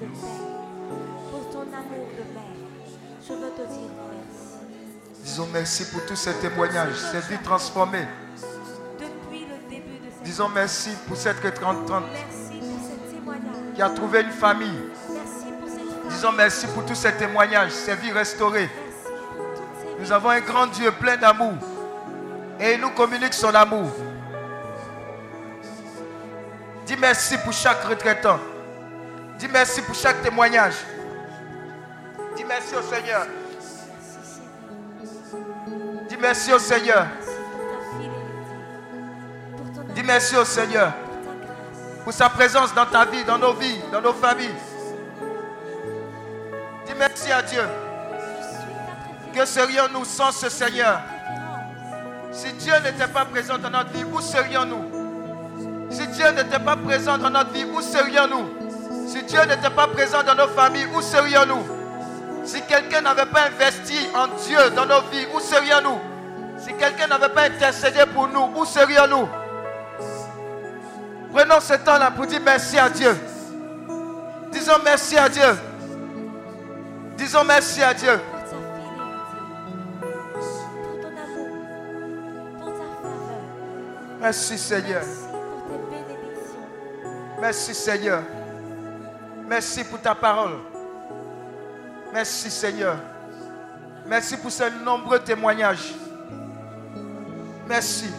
De père, pour ton amour de mère. Je veux te dire merci. Disons merci pour tous ces témoignages, ces vies transformées. Depuis le début de cette Disons merci pour cette retraite Merci pour ce témoignage. qui a trouvé une famille. Merci pour cette femme. Disons merci pour tous ces témoignages, ces vies restaurées. Ces Nous avons un grand Dieu plein d'amour. Et il nous communique son amour. Dis merci pour chaque retraitant. Dis merci pour chaque témoignage. Dis merci au Seigneur. Dis merci au Seigneur. Dis merci au Seigneur pour sa présence dans ta vie, dans nos vies, dans nos familles. Dis merci à Dieu. Que serions-nous sans ce Seigneur? Si Dieu n'était pas présent dans notre vie, où serions-nous? Si Dieu n'était pas présent dans notre vie, où serions-nous? Si Dieu n'était pas présent dans nos familles, où serions-nous? Si quelqu'un n'avait pas investi en Dieu dans nos vies, où serions-nous? Si quelqu'un n'avait pas intercédé pour nous, où serions-nous? Prenons ce temps-là pour dire merci à Dieu. Disons merci à Dieu. Disons merci à Dieu. Merci Seigneur. Merci Seigneur. Merci pour ta parole. Merci Seigneur. Merci pour ces nombreux témoignages. Merci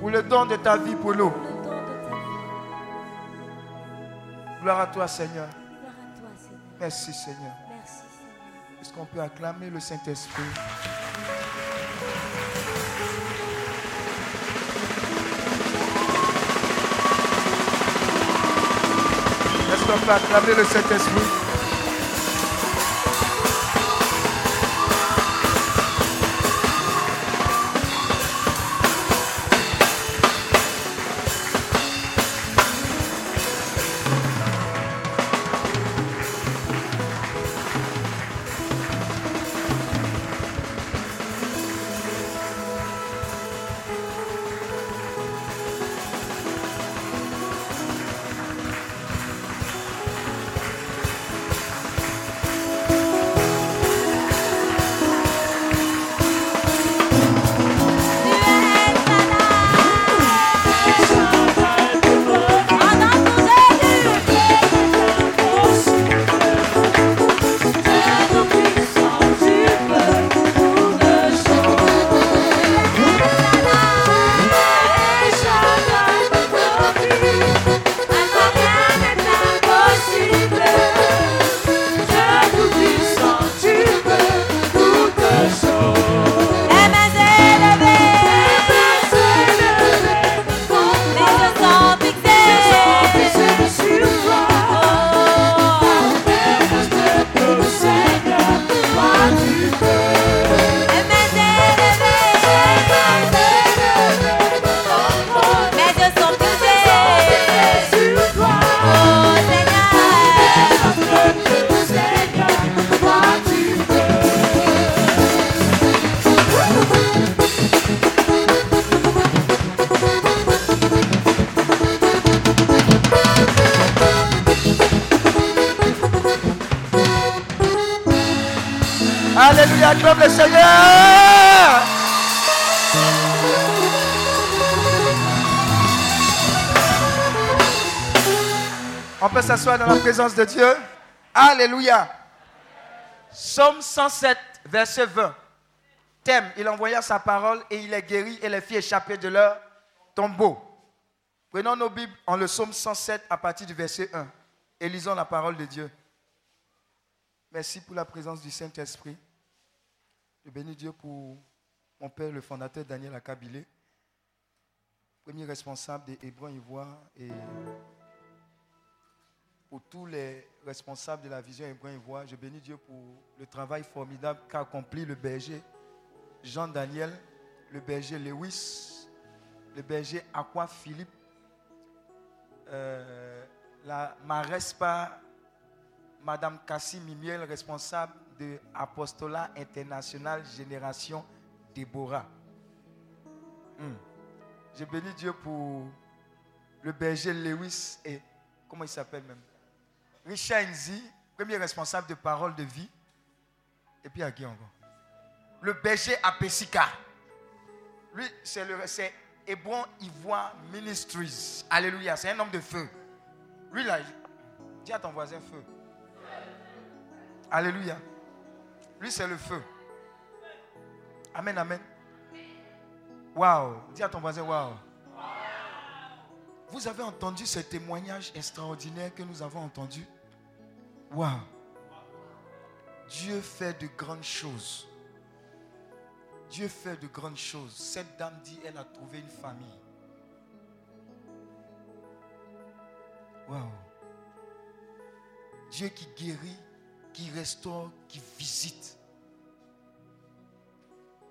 pour le don de ta vie pour nous. Gloire à toi Seigneur. Merci Seigneur. Est-ce qu'on peut acclamer le Saint-Esprit? Peut acclamer le Saint-Esprit s'asseoir dans la présence de Dieu. Alléluia. Psaume 107, verset 20. Thème, il envoya sa parole et il est guéri et les fit échapper de leur tombeau. Prenons nos Bibles en le psaume 107 à partir du verset 1 et lisons la parole de Dieu. Merci pour la présence du Saint-Esprit. Je bénis Dieu pour mon père, le fondateur Daniel Akabilé, premier responsable des Hébreux Ivoire et pour tous les responsables de la vision Hébreu Ivoire. Je bénis Dieu pour le travail formidable qu'a accompli le berger Jean-Daniel, le berger Lewis, le berger Aqua Philippe, euh, la Marespa, Madame Cassie Mimiel, responsable de Apostolat International Génération Déborah. Hmm. Je bénis Dieu pour le berger Lewis et comment il s'appelle même? Richard Nzi, premier responsable de parole de vie. Et puis à qui encore? Le berger à. Lui, c'est le c'est Hébron Ivoire Ministries. Alléluia, c'est un homme de feu. Lui là, dis à ton voisin feu. Alléluia. Lui, c'est le feu. Amen, amen. Waouh. Dis à ton voisin, waouh. Vous avez entendu ce témoignage extraordinaire que nous avons entendu? Waouh. Dieu fait de grandes choses. Dieu fait de grandes choses. Cette dame dit, elle a trouvé une famille. Waouh. Dieu qui guérit, qui restaure, qui visite.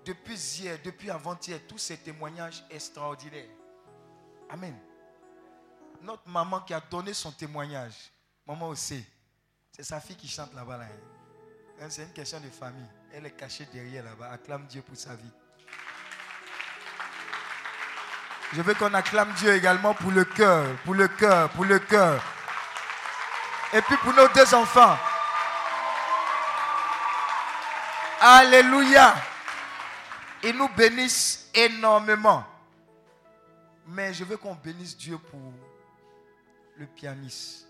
Depuis hier, depuis avant-hier, tous ces témoignages extraordinaires. Amen. Notre maman qui a donné son témoignage, maman aussi, c'est sa fille qui chante là-bas. Là, hein. C'est une question de famille. Elle est cachée derrière là-bas. Acclame Dieu pour sa vie. Je veux qu'on acclame Dieu également pour le cœur, pour le cœur, pour le cœur. Et puis pour nos deux enfants. Alléluia. Ils nous bénissent énormément. Mais je veux qu'on bénisse Dieu pour le pianiste.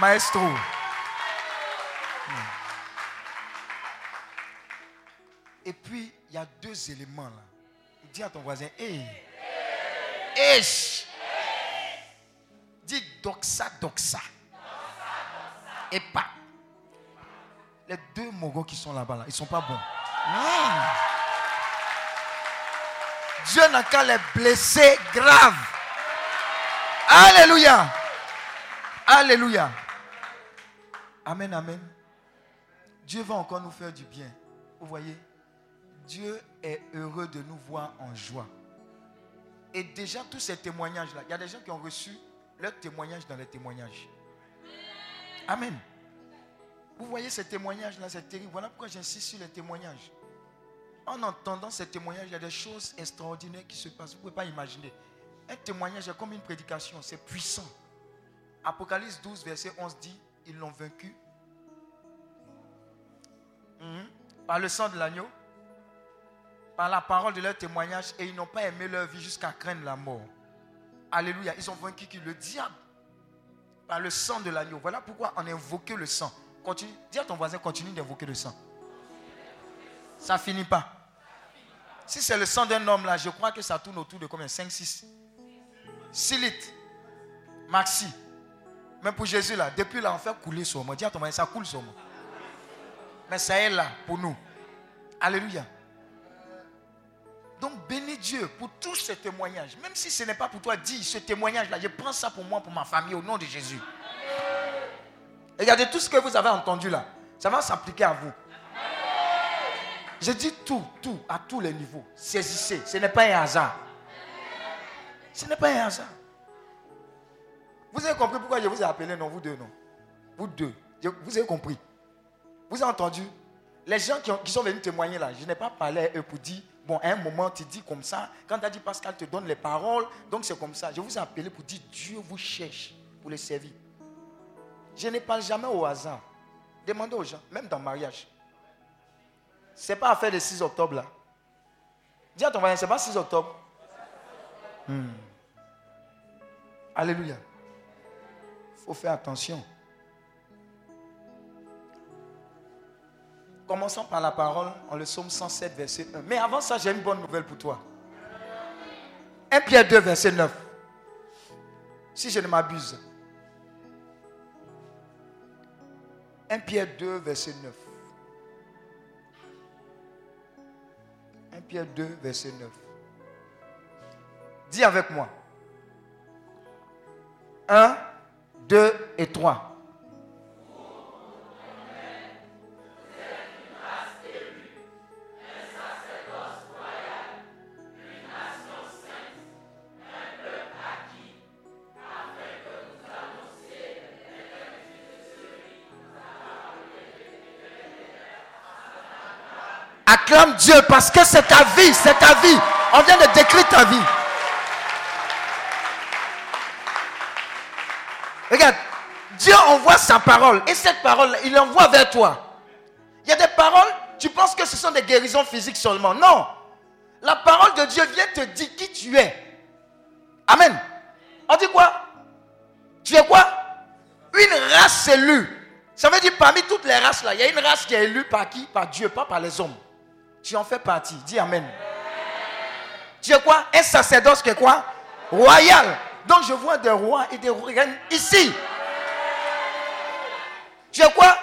Maestro. Et puis, il y a deux éléments là. Dis à ton voisin, hé. Hey. Dis doxa, doxa. Et pas. Les deux mogos qui sont là-bas, là, ils ne sont pas bons. Hmm. Dieu n'a qu'à les blesser grave. Alléluia. Alléluia. Amen, amen. Dieu va encore nous faire du bien. Vous voyez, Dieu est heureux de nous voir en joie. Et déjà, tous ces témoignages-là, il y a des gens qui ont reçu leur témoignage dans les témoignages. Amen. Vous voyez ces témoignages-là, c'est terrible. Voilà pourquoi j'insiste sur les témoignages. En entendant ces témoignages, il y a des choses extraordinaires qui se passent. Vous ne pouvez pas imaginer. Un témoignage est comme une prédication, c'est puissant. Apocalypse 12, verset 11 dit, ils l'ont vaincu mhm. par le sang de l'agneau, par la parole de leur témoignage, et ils n'ont pas aimé leur vie jusqu'à craindre la mort. Alléluia. Ils ont vaincu qui? Le diable. Par le sang de l'agneau. Voilà pourquoi on a invoqué le sang. Continue. Dis à ton voisin, continue d'invoquer le sang. Ça finit pas. Si c'est le sang d'un homme là, je crois que ça tourne autour de combien? 5, 6 6 litres. Maxi. Mais pour Jésus, là, depuis là, on fait couler sur moi. Dis à ton mari, ça coule sur moi. Mais ça est là pour nous. Alléluia. Donc bénis Dieu pour tous ces témoignages. Même si ce n'est pas pour toi, dis ce témoignage-là. Je prends ça pour moi, pour ma famille, au nom de Jésus. Regardez tout ce que vous avez entendu là. Ça va s'appliquer à vous. Je dis tout, tout, à tous les niveaux. Saisissez. Ce n'est pas un hasard. Ce n'est pas un hasard. Vous avez compris pourquoi je vous ai appelé, non, vous deux, non Vous deux. vous avez compris. Vous avez entendu Les gens qui, sont venus témoigner là, je n'ai pas parlé à eux pour dire, bon, à un moment, tu dis comme ça. Quand tu as dit Pascal te donne les paroles, donc c'est comme ça. Je vous ai appelé pour dire, Dieu vous cherche pour les servir. Je ne parle jamais au hasard. Demandez aux gens, même dans le mariage. Ce n'est pas affaire de 6 octobre là. Dis à ton voisin, ce n'est pas 6 octobre. Hmm. Alléluia. Il faut faire attention. Commençons par la parole en le psaume 107, verset 1. Mais avant ça, j'ai une bonne nouvelle pour toi. 1 Pierre 2, verset 9. Si je ne m'abuse. 1 Pierre 2, verset 9. 1 Pierre 2, verset 9. Dis avec moi. 1, 2 et 3. Acclame Dieu parce que c'est ta vie, c'est ta vie. On vient de décrire ta vie. Regarde, Dieu envoie sa parole et cette parole, il l'envoie vers toi. Il y a des paroles, tu penses que ce sont des guérisons physiques seulement. Non. La parole de Dieu vient te dire qui tu es. Amen. On dit quoi? Tu es quoi? Une race élue. Ça veut dire parmi toutes les races là, il y a une race qui est élue par qui? Par Dieu, pas par les hommes. Tu en fais partie. Dis Amen. Tu es quoi? Un sacerdoce qui est quoi? Royal. Donc je vois des rois et des reines ici. Es quoi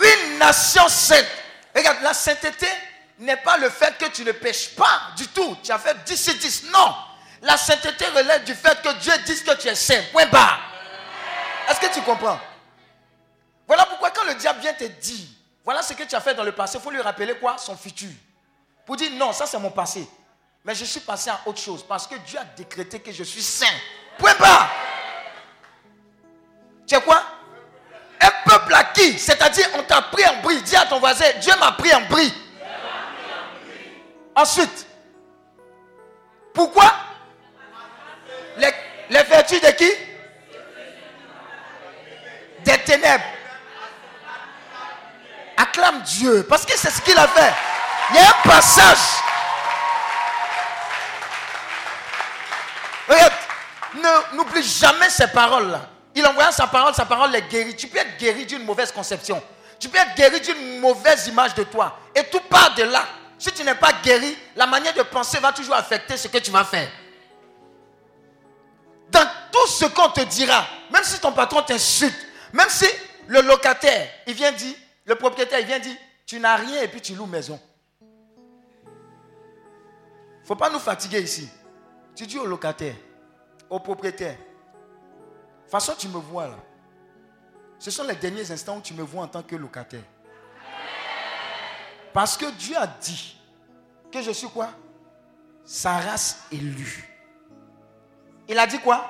Une nation sainte. Regarde, la sainteté n'est pas le fait que tu ne pêches pas du tout. Tu as fait 10 sur 10. Non. La sainteté relève du fait que Dieu dise que tu es saint. Point barre. Est-ce que tu comprends? Voilà pourquoi quand le diable vient te dire, voilà ce que tu as fait dans le passé, il faut lui rappeler quoi? Son futur. Pour dire non, ça c'est mon passé. Mais je suis passé à autre chose parce que Dieu a décrété que je suis saint. Point pas. Tu es quoi? Un peuple acquis. C'est-à-dire, on t'a pris en bris. Dis à ton voisin, Dieu m'a pris en bris. Ensuite, pourquoi? Les, les vertus de qui? Des ténèbres. Acclame Dieu. Parce que c'est ce qu'il a fait. Il y a un passage. N'oublie jamais ces paroles-là. Il envoie sa parole, sa parole est guérie. Tu peux être guéri d'une mauvaise conception. Tu peux être guéri d'une mauvaise image de toi. Et tout part de là. Si tu n'es pas guéri, la manière de penser va toujours affecter ce que tu vas faire. Dans tout ce qu'on te dira, même si ton patron t'insulte, même si le locataire, il vient dire, le propriétaire, il vient dire, tu n'as rien et puis tu loues maison. Il ne faut pas nous fatiguer ici. Tu dis au locataire, au propriétaire, façon tu me vois là. Ce sont les derniers instants où tu me vois en tant que locataire. Parce que Dieu a dit que je suis quoi? Sa race élue. Il a dit quoi?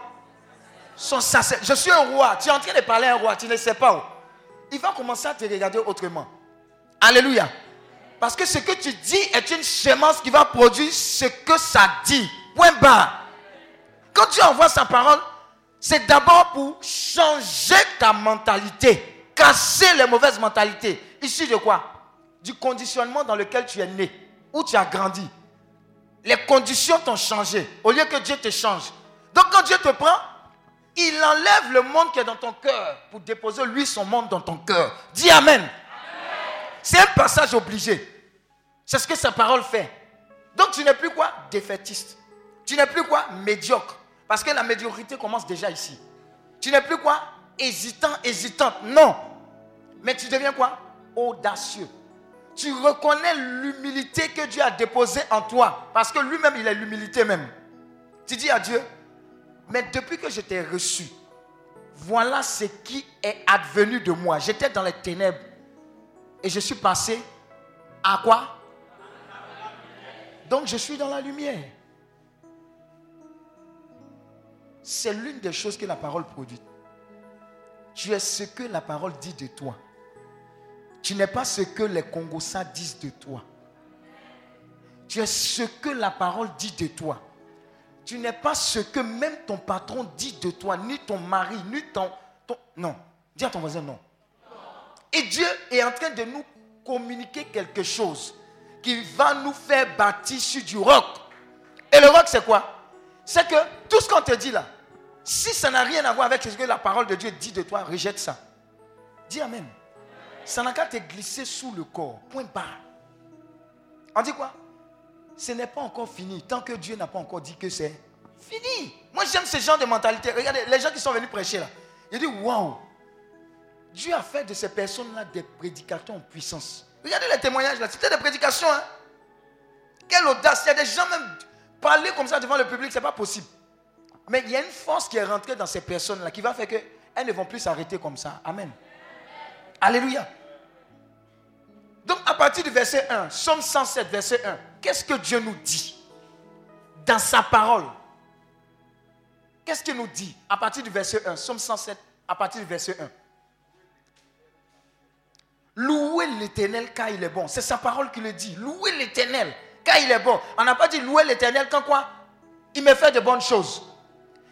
Son Je suis un roi. Tu es en train de parler à un roi. Tu ne sais pas où. Il va commencer à te regarder autrement. Alléluia. Parce que ce que tu dis est une sémence qui va produire ce que ça dit. Point bas. Quand Dieu envoie sa parole, c'est d'abord pour changer ta mentalité, casser les mauvaises mentalités. Ici de quoi? Du conditionnement dans lequel tu es né, où tu as grandi. Les conditions t'ont changé, au lieu que Dieu te change. Donc quand Dieu te prend, il enlève le monde qui est dans ton cœur pour déposer lui son monde dans ton cœur. Dis Amen. C'est un passage obligé. C'est ce que sa parole fait. Donc tu n'es plus quoi? Défaitiste. Tu n'es plus quoi? Médiocre. Parce que la médiocrité commence déjà ici. Tu n'es plus quoi? Hésitant, hésitante. Non. Mais tu deviens quoi? Audacieux. Tu reconnais l'humilité que Dieu a déposée en toi. Parce que lui-même, il est l'humilité même. Tu dis à Dieu, mais depuis que je t'ai reçu, voilà ce qui est advenu de moi. J'étais dans les ténèbres. Et je suis passé à quoi? Donc je suis dans la lumière. C'est l'une des choses que la parole produit. Tu es ce que la parole dit de toi. Tu n'es pas ce que les Congossas disent de toi. Tu es ce que la parole dit de toi. Tu n'es pas ce que même ton patron dit de toi, ni ton mari, ni ton... ton... Non. Dis à ton voisin non. Et Dieu est en train de nous communiquer quelque chose qui va nous faire bâtir sur du roc. Et le roc, c'est quoi? C'est que tout ce qu'on te dit là, si ça n'a rien à voir avec ce que la parole de Dieu dit de toi, rejette ça. Dis Amen. Ça n'a qu'à te glisser sous le corps. Point barre. On dit quoi? Ce n'est pas encore fini tant que Dieu n'a pas encore dit que c'est fini. Moi, j'aime ce genre de mentalité. Regardez, les gens qui sont venus prêcher là. Ils disent Waouh Dieu a fait de ces personnes-là des prédicateurs en puissance. Regardez les témoignages là. C'était des prédications. Hein? Quelle audace. Il y a des gens même parler comme ça devant le public, ce n'est pas possible. Mais il y a une force qui est rentrée dans ces personnes-là qui va faire qu'elles ne vont plus s'arrêter comme ça. Amen. Alléluia. Donc à partir du verset 1, Somme 107, verset 1, qu'est-ce que Dieu nous dit dans sa parole? Qu'est-ce qu'il nous dit à partir du verset 1, Somme 107, à partir du verset 1 Louez l'éternel car il est bon. C'est sa parole qui le dit. Louez l'éternel car il est bon. On n'a pas dit louer l'éternel quand quoi? Il me fait de bonnes choses.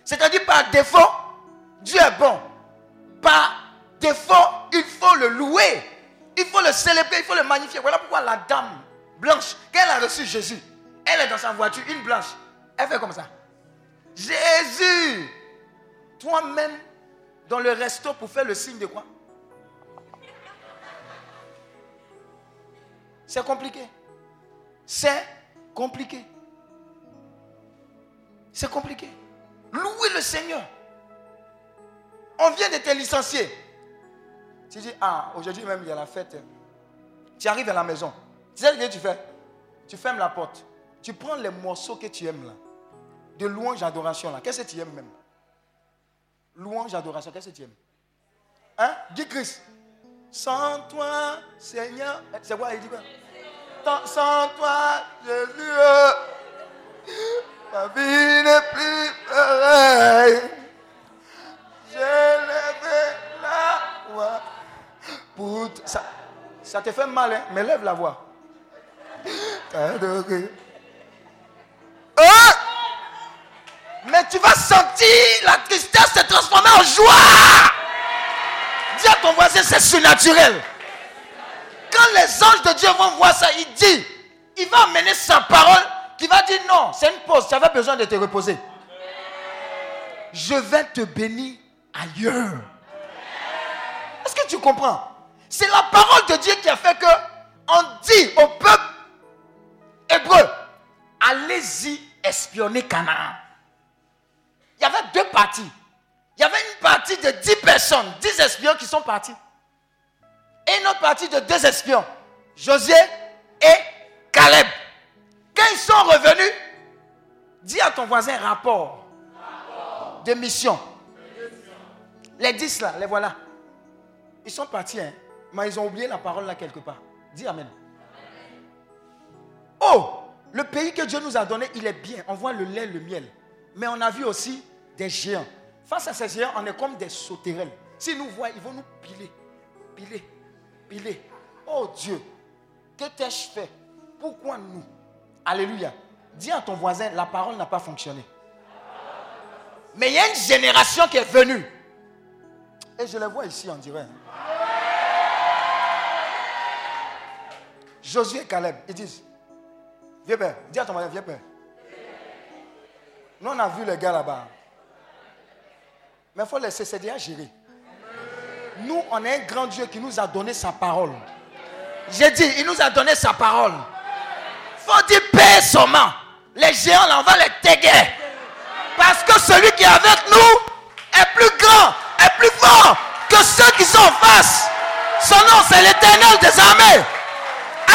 C'est-à-dire par défaut, Dieu est bon. Par défaut, il faut le louer. Il faut le célébrer, il faut le magnifier. Voilà pourquoi la dame blanche, quand elle a reçu Jésus, elle est dans sa voiture, une blanche. Elle fait comme ça. Jésus, toi-même, dans le resto pour faire le signe de quoi? C'est compliqué. C'est compliqué. C'est compliqué. Louez le Seigneur. On vient de te licencier. Tu dis, ah, aujourd'hui même, il y a la fête. Tu arrives à la maison. Tu sais ce que tu fais? Tu fermes la porte. Tu prends les morceaux que tu aimes là. De louange, adoration là. Qu'est-ce que tu aimes même? Louange, adoration, qu'est-ce que tu aimes? Hein? Dis Christ. Sans toi, Seigneur. C'est quoi Il dit quoi? Sans toi, Jésus. Ma vie n'est plus pareille. Je lève la voix. Ça, ça te fait mal, hein? mais lève la voix. Hein? Mais tu vas sentir la tristesse se transformer en joie. Dis à ton voisin, c'est surnaturel. Quand les anges de Dieu vont voir ça, il dit, il va amener sa parole qui va dire non, c'est une pause, tu avais besoin de te reposer. Je vais te bénir ailleurs. Est-ce que tu comprends? C'est la parole de Dieu qui a fait que on dit au peuple hébreu, allez-y espionner Canaan. Il y avait deux parties. Il y avait une partie de dix personnes, dix espions qui sont partis. Et une autre partie de deux espions, José et Caleb. Quand ils sont revenus, dis à ton voisin rapport, de mission. Les dix là, les voilà. Ils sont partis, hein, mais ils ont oublié la parole là quelque part. Dis Amen. Oh, le pays que Dieu nous a donné, il est bien. On voit le lait, le miel. Mais on a vu aussi des géants. Face à ces géants, on est comme des sauterelles. S'ils nous voient, ils vont nous piler, piler, piler. Oh Dieu, que t'ai-je fait? Pourquoi nous? Alléluia. Dis à ton voisin, la parole n'a pas fonctionné. Mais il y a une génération qui est venue. Et je les vois ici, on dirait. Josué et Caleb, ils disent, viens père, dis à ton voisin, viens père. Nous, on a vu les gars là-bas. Mais il faut laisser, déjà géré. Nous, on a un grand Dieu qui nous a donné sa parole. J'ai dit, il nous a donné sa parole faut dire paix seulement. Les géants, là, on va les téguer. Parce que celui qui est avec nous est plus grand, est plus fort que ceux qui sont en face. Son nom, c'est l'éternel des armées.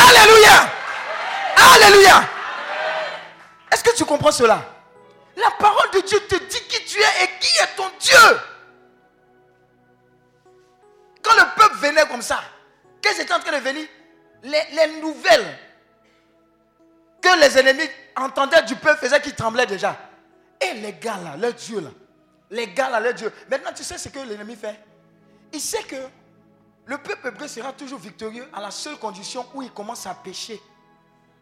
Alléluia. Alléluia. Est-ce que tu comprends cela? La parole de Dieu te dit qui tu es et qui est ton Dieu. Quand le peuple venait comme ça, qu'est-ce qui était en train de venir? Les, les nouvelles que les ennemis entendaient du peuple faisait qu'ils tremblaient déjà. Et les gars là, leur Dieu là, les gars là, leur Dieu. Maintenant, tu sais ce que l'ennemi fait? Il sait que le peuple hébreu sera toujours victorieux à la seule condition où il commence à pécher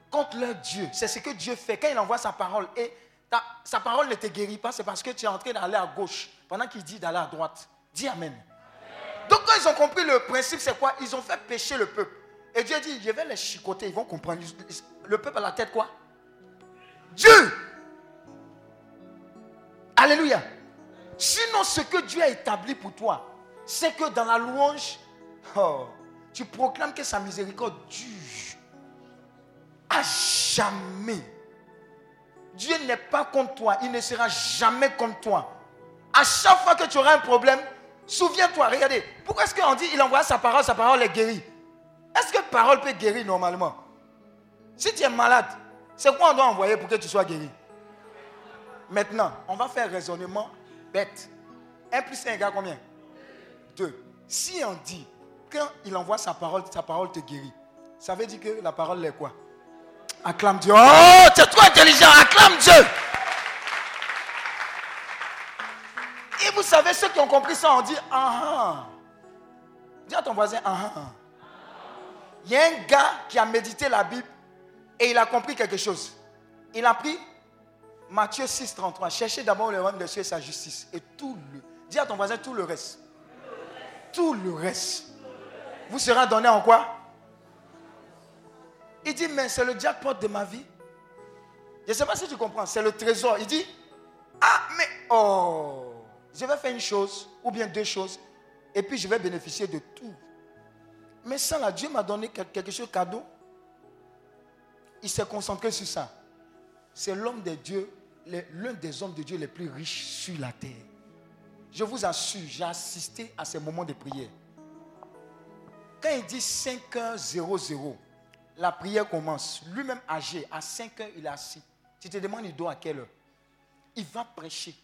contre leur Dieu. C'est ce que Dieu fait quand il envoie sa parole. Et sa parole ne te guérit pas, c'est parce que tu es en train d'aller à gauche pendant qu'il dit d'aller à droite. Dis Amen. Donc quand ils ont compris le principe, c'est quoi? Ils ont fait pécher le peuple. Et Dieu dit, je vais les chicoter, ils vont comprendre. Le peuple a la tête quoi? Dieu. Alléluia. Sinon, ce que Dieu a établi pour toi, c'est que dans la louange, oh, tu proclames que sa miséricorde dure à jamais. Dieu n'est pas contre toi, il ne sera jamais contre toi. À chaque fois que tu auras un problème, souviens-toi, regardez, pourquoi est-ce qu'on dit il envoie sa parole, sa parole est guérie? Est-ce que parole peut guérir normalement? Si tu es malade, c'est quoi on doit envoyer pour que tu sois guéri? Maintenant, on va faire raisonnement bête. 1 plus 1 égale combien? 2. Si on dit, quand il envoie sa parole, sa parole te guérit, ça veut dire que la parole est quoi? Acclame Dieu. Oh, tu es trop intelligent, acclame Dieu. Et vous savez, ceux qui ont compris ça, on dit, ah ah. Dis à ton voisin, ah ah. Il y a un gars qui a médité la Bible et il a compris quelque chose. Il a pris Matthieu 6, 33. Cherchez d'abord le royaume de Dieu et sa justice. Et tout le. Dis à ton voisin tout le reste. Tout le reste. Vous serez donné en quoi? Il dit, mais c'est le jackpot de ma vie. Je ne sais pas si tu comprends. C'est le trésor. Il dit, ah, mais oh, je vais faire une chose ou bien deux choses. Et puis je vais bénéficier de tout. Mais ça, là, Dieu m'a donné quelque chose cadeau. Il s'est concentré sur ça. C'est l'homme de Dieu l'un des hommes de Dieu les plus riches sur la terre. Je vous assure, j'ai assisté à ces moments de prière. Quand il dit 5h00, la prière commence. Lui-même âgé, à 5h, il est assis. Tu te demandes, il doit à quelle heure? Il va prêcher.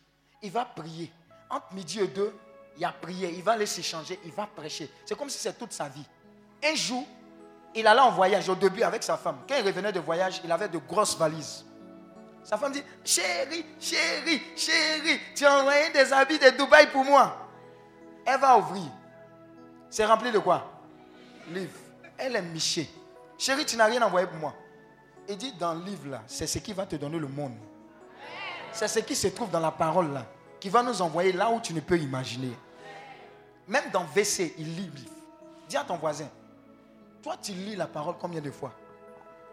Il va prier. Entre midi et deux, il a prié. Il va aller s'échanger. Il va prêcher. C'est comme si c'est toute sa vie. Un jour, il allait en voyage au début avec sa femme. Quand il revenait de voyage, il avait de grosses valises. Sa femme dit, chérie, chérie, chérie, tu as envoyé des habits de Dubaï pour moi. Elle va ouvrir. C'est rempli de quoi? Livre. Elle est michée. Chérie, tu n'as rien envoyé pour moi. Il dit, dans le livre là, c'est ce qui va te donner le monde. C'est ce qui se trouve dans la parole là, qui va nous envoyer là où tu ne peux imaginer. Même dans WC, il lit le livre. Dis à ton voisin, toi tu lis la parole combien de fois?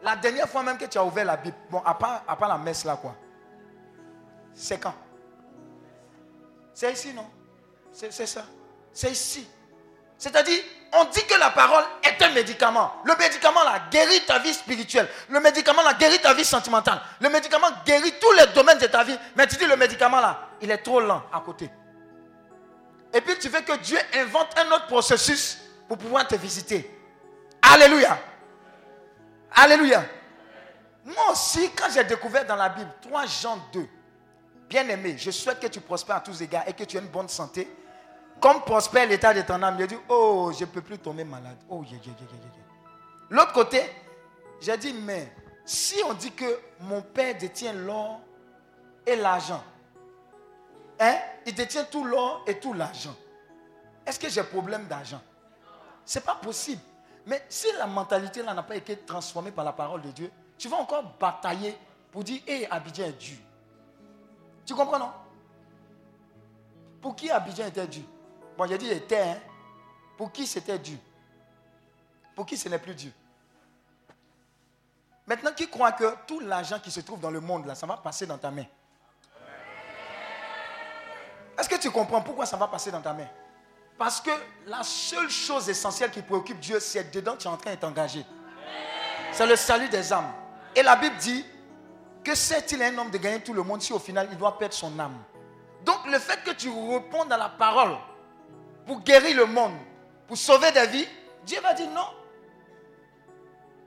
La dernière fois même que tu as ouvert la Bible, bon, à part, à part la messe là, quoi. C'est quand? C'est ici, non? C'est ça. C'est ici. C'est-à-dire, on dit que la parole est un médicament. Le médicament là guérit ta vie spirituelle. Le médicament là guérit ta vie sentimentale. Le médicament guérit tous les domaines de ta vie. Mais tu dis le médicament là, il est trop lent à côté. Et puis tu veux que Dieu invente un autre processus pour pouvoir te visiter. Alléluia. Alléluia. Moi aussi, quand j'ai découvert dans la Bible 3 Jean 2, bien aimé, je souhaite que tu prospères à tous égards et que tu aies une bonne santé. Comme prospère l'état de ton âme, j'ai dit, oh, je ne peux plus tomber malade. Oh, yeah, yeah, yeah, L'autre côté, j'ai dit, mais si on dit que mon père détient l'or et l'argent, hein, il détient tout l'or et tout l'argent, est-ce que j'ai problème d'argent? Ce n'est pas possible. Mais si la mentalité là n'a pas été transformée par la parole de Dieu, tu vas encore batailler pour dire, hé, Abidjan est dû. Tu comprends, non? Pour qui Abidjan était dû Bon, j'ai dit était, hein. Pour qui c'était dû Pour qui ce n'est plus dû Maintenant, qui croit que tout l'argent qui se trouve dans le monde, là, ça va passer dans ta main? Est-ce que tu comprends pourquoi ça va passer dans ta main? Parce que la seule chose essentielle qui préoccupe Dieu, c'est dedans tu es en train d'être engagé. C'est le salut des âmes. Et la Bible dit que c'est-il un homme de gagner tout le monde si au final il doit perdre son âme? Donc le fait que tu réponds à la parole pour guérir le monde, pour sauver des vies, Dieu va dire non.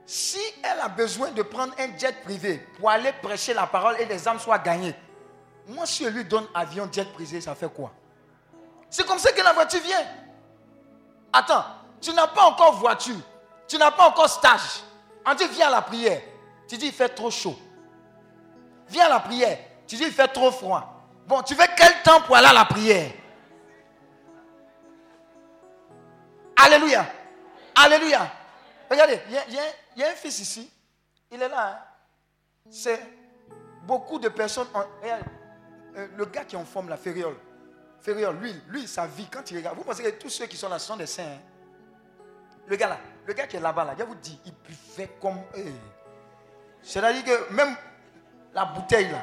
Si elle a besoin de prendre un jet privé pour aller prêcher la parole et les âmes soient gagnées, moi si je lui donne avion jet privé, ça fait quoi? C'est comme ça que la voiture vient. Attends, tu n'as pas encore voiture. Tu n'as pas encore stage. On dit viens à la prière. Tu dis il fait trop chaud. Viens à la prière. Tu dis il fait trop froid. Bon, tu veux quel temps pour aller à la prière? Alléluia. Alléluia. Regardez, il y, a un fils ici. Il est là. Hein. C'est beaucoup de personnes. Euh, le gars qui en forme la fériole. Ferriol, lui, sa vie, quand il regarde, vous pensez que tous ceux qui sont là sont des saints. hein? Le gars là, le gars qui est là-bas, là, je vous dis, il buvait comme. eh. C'est-à-dire que même la bouteille là,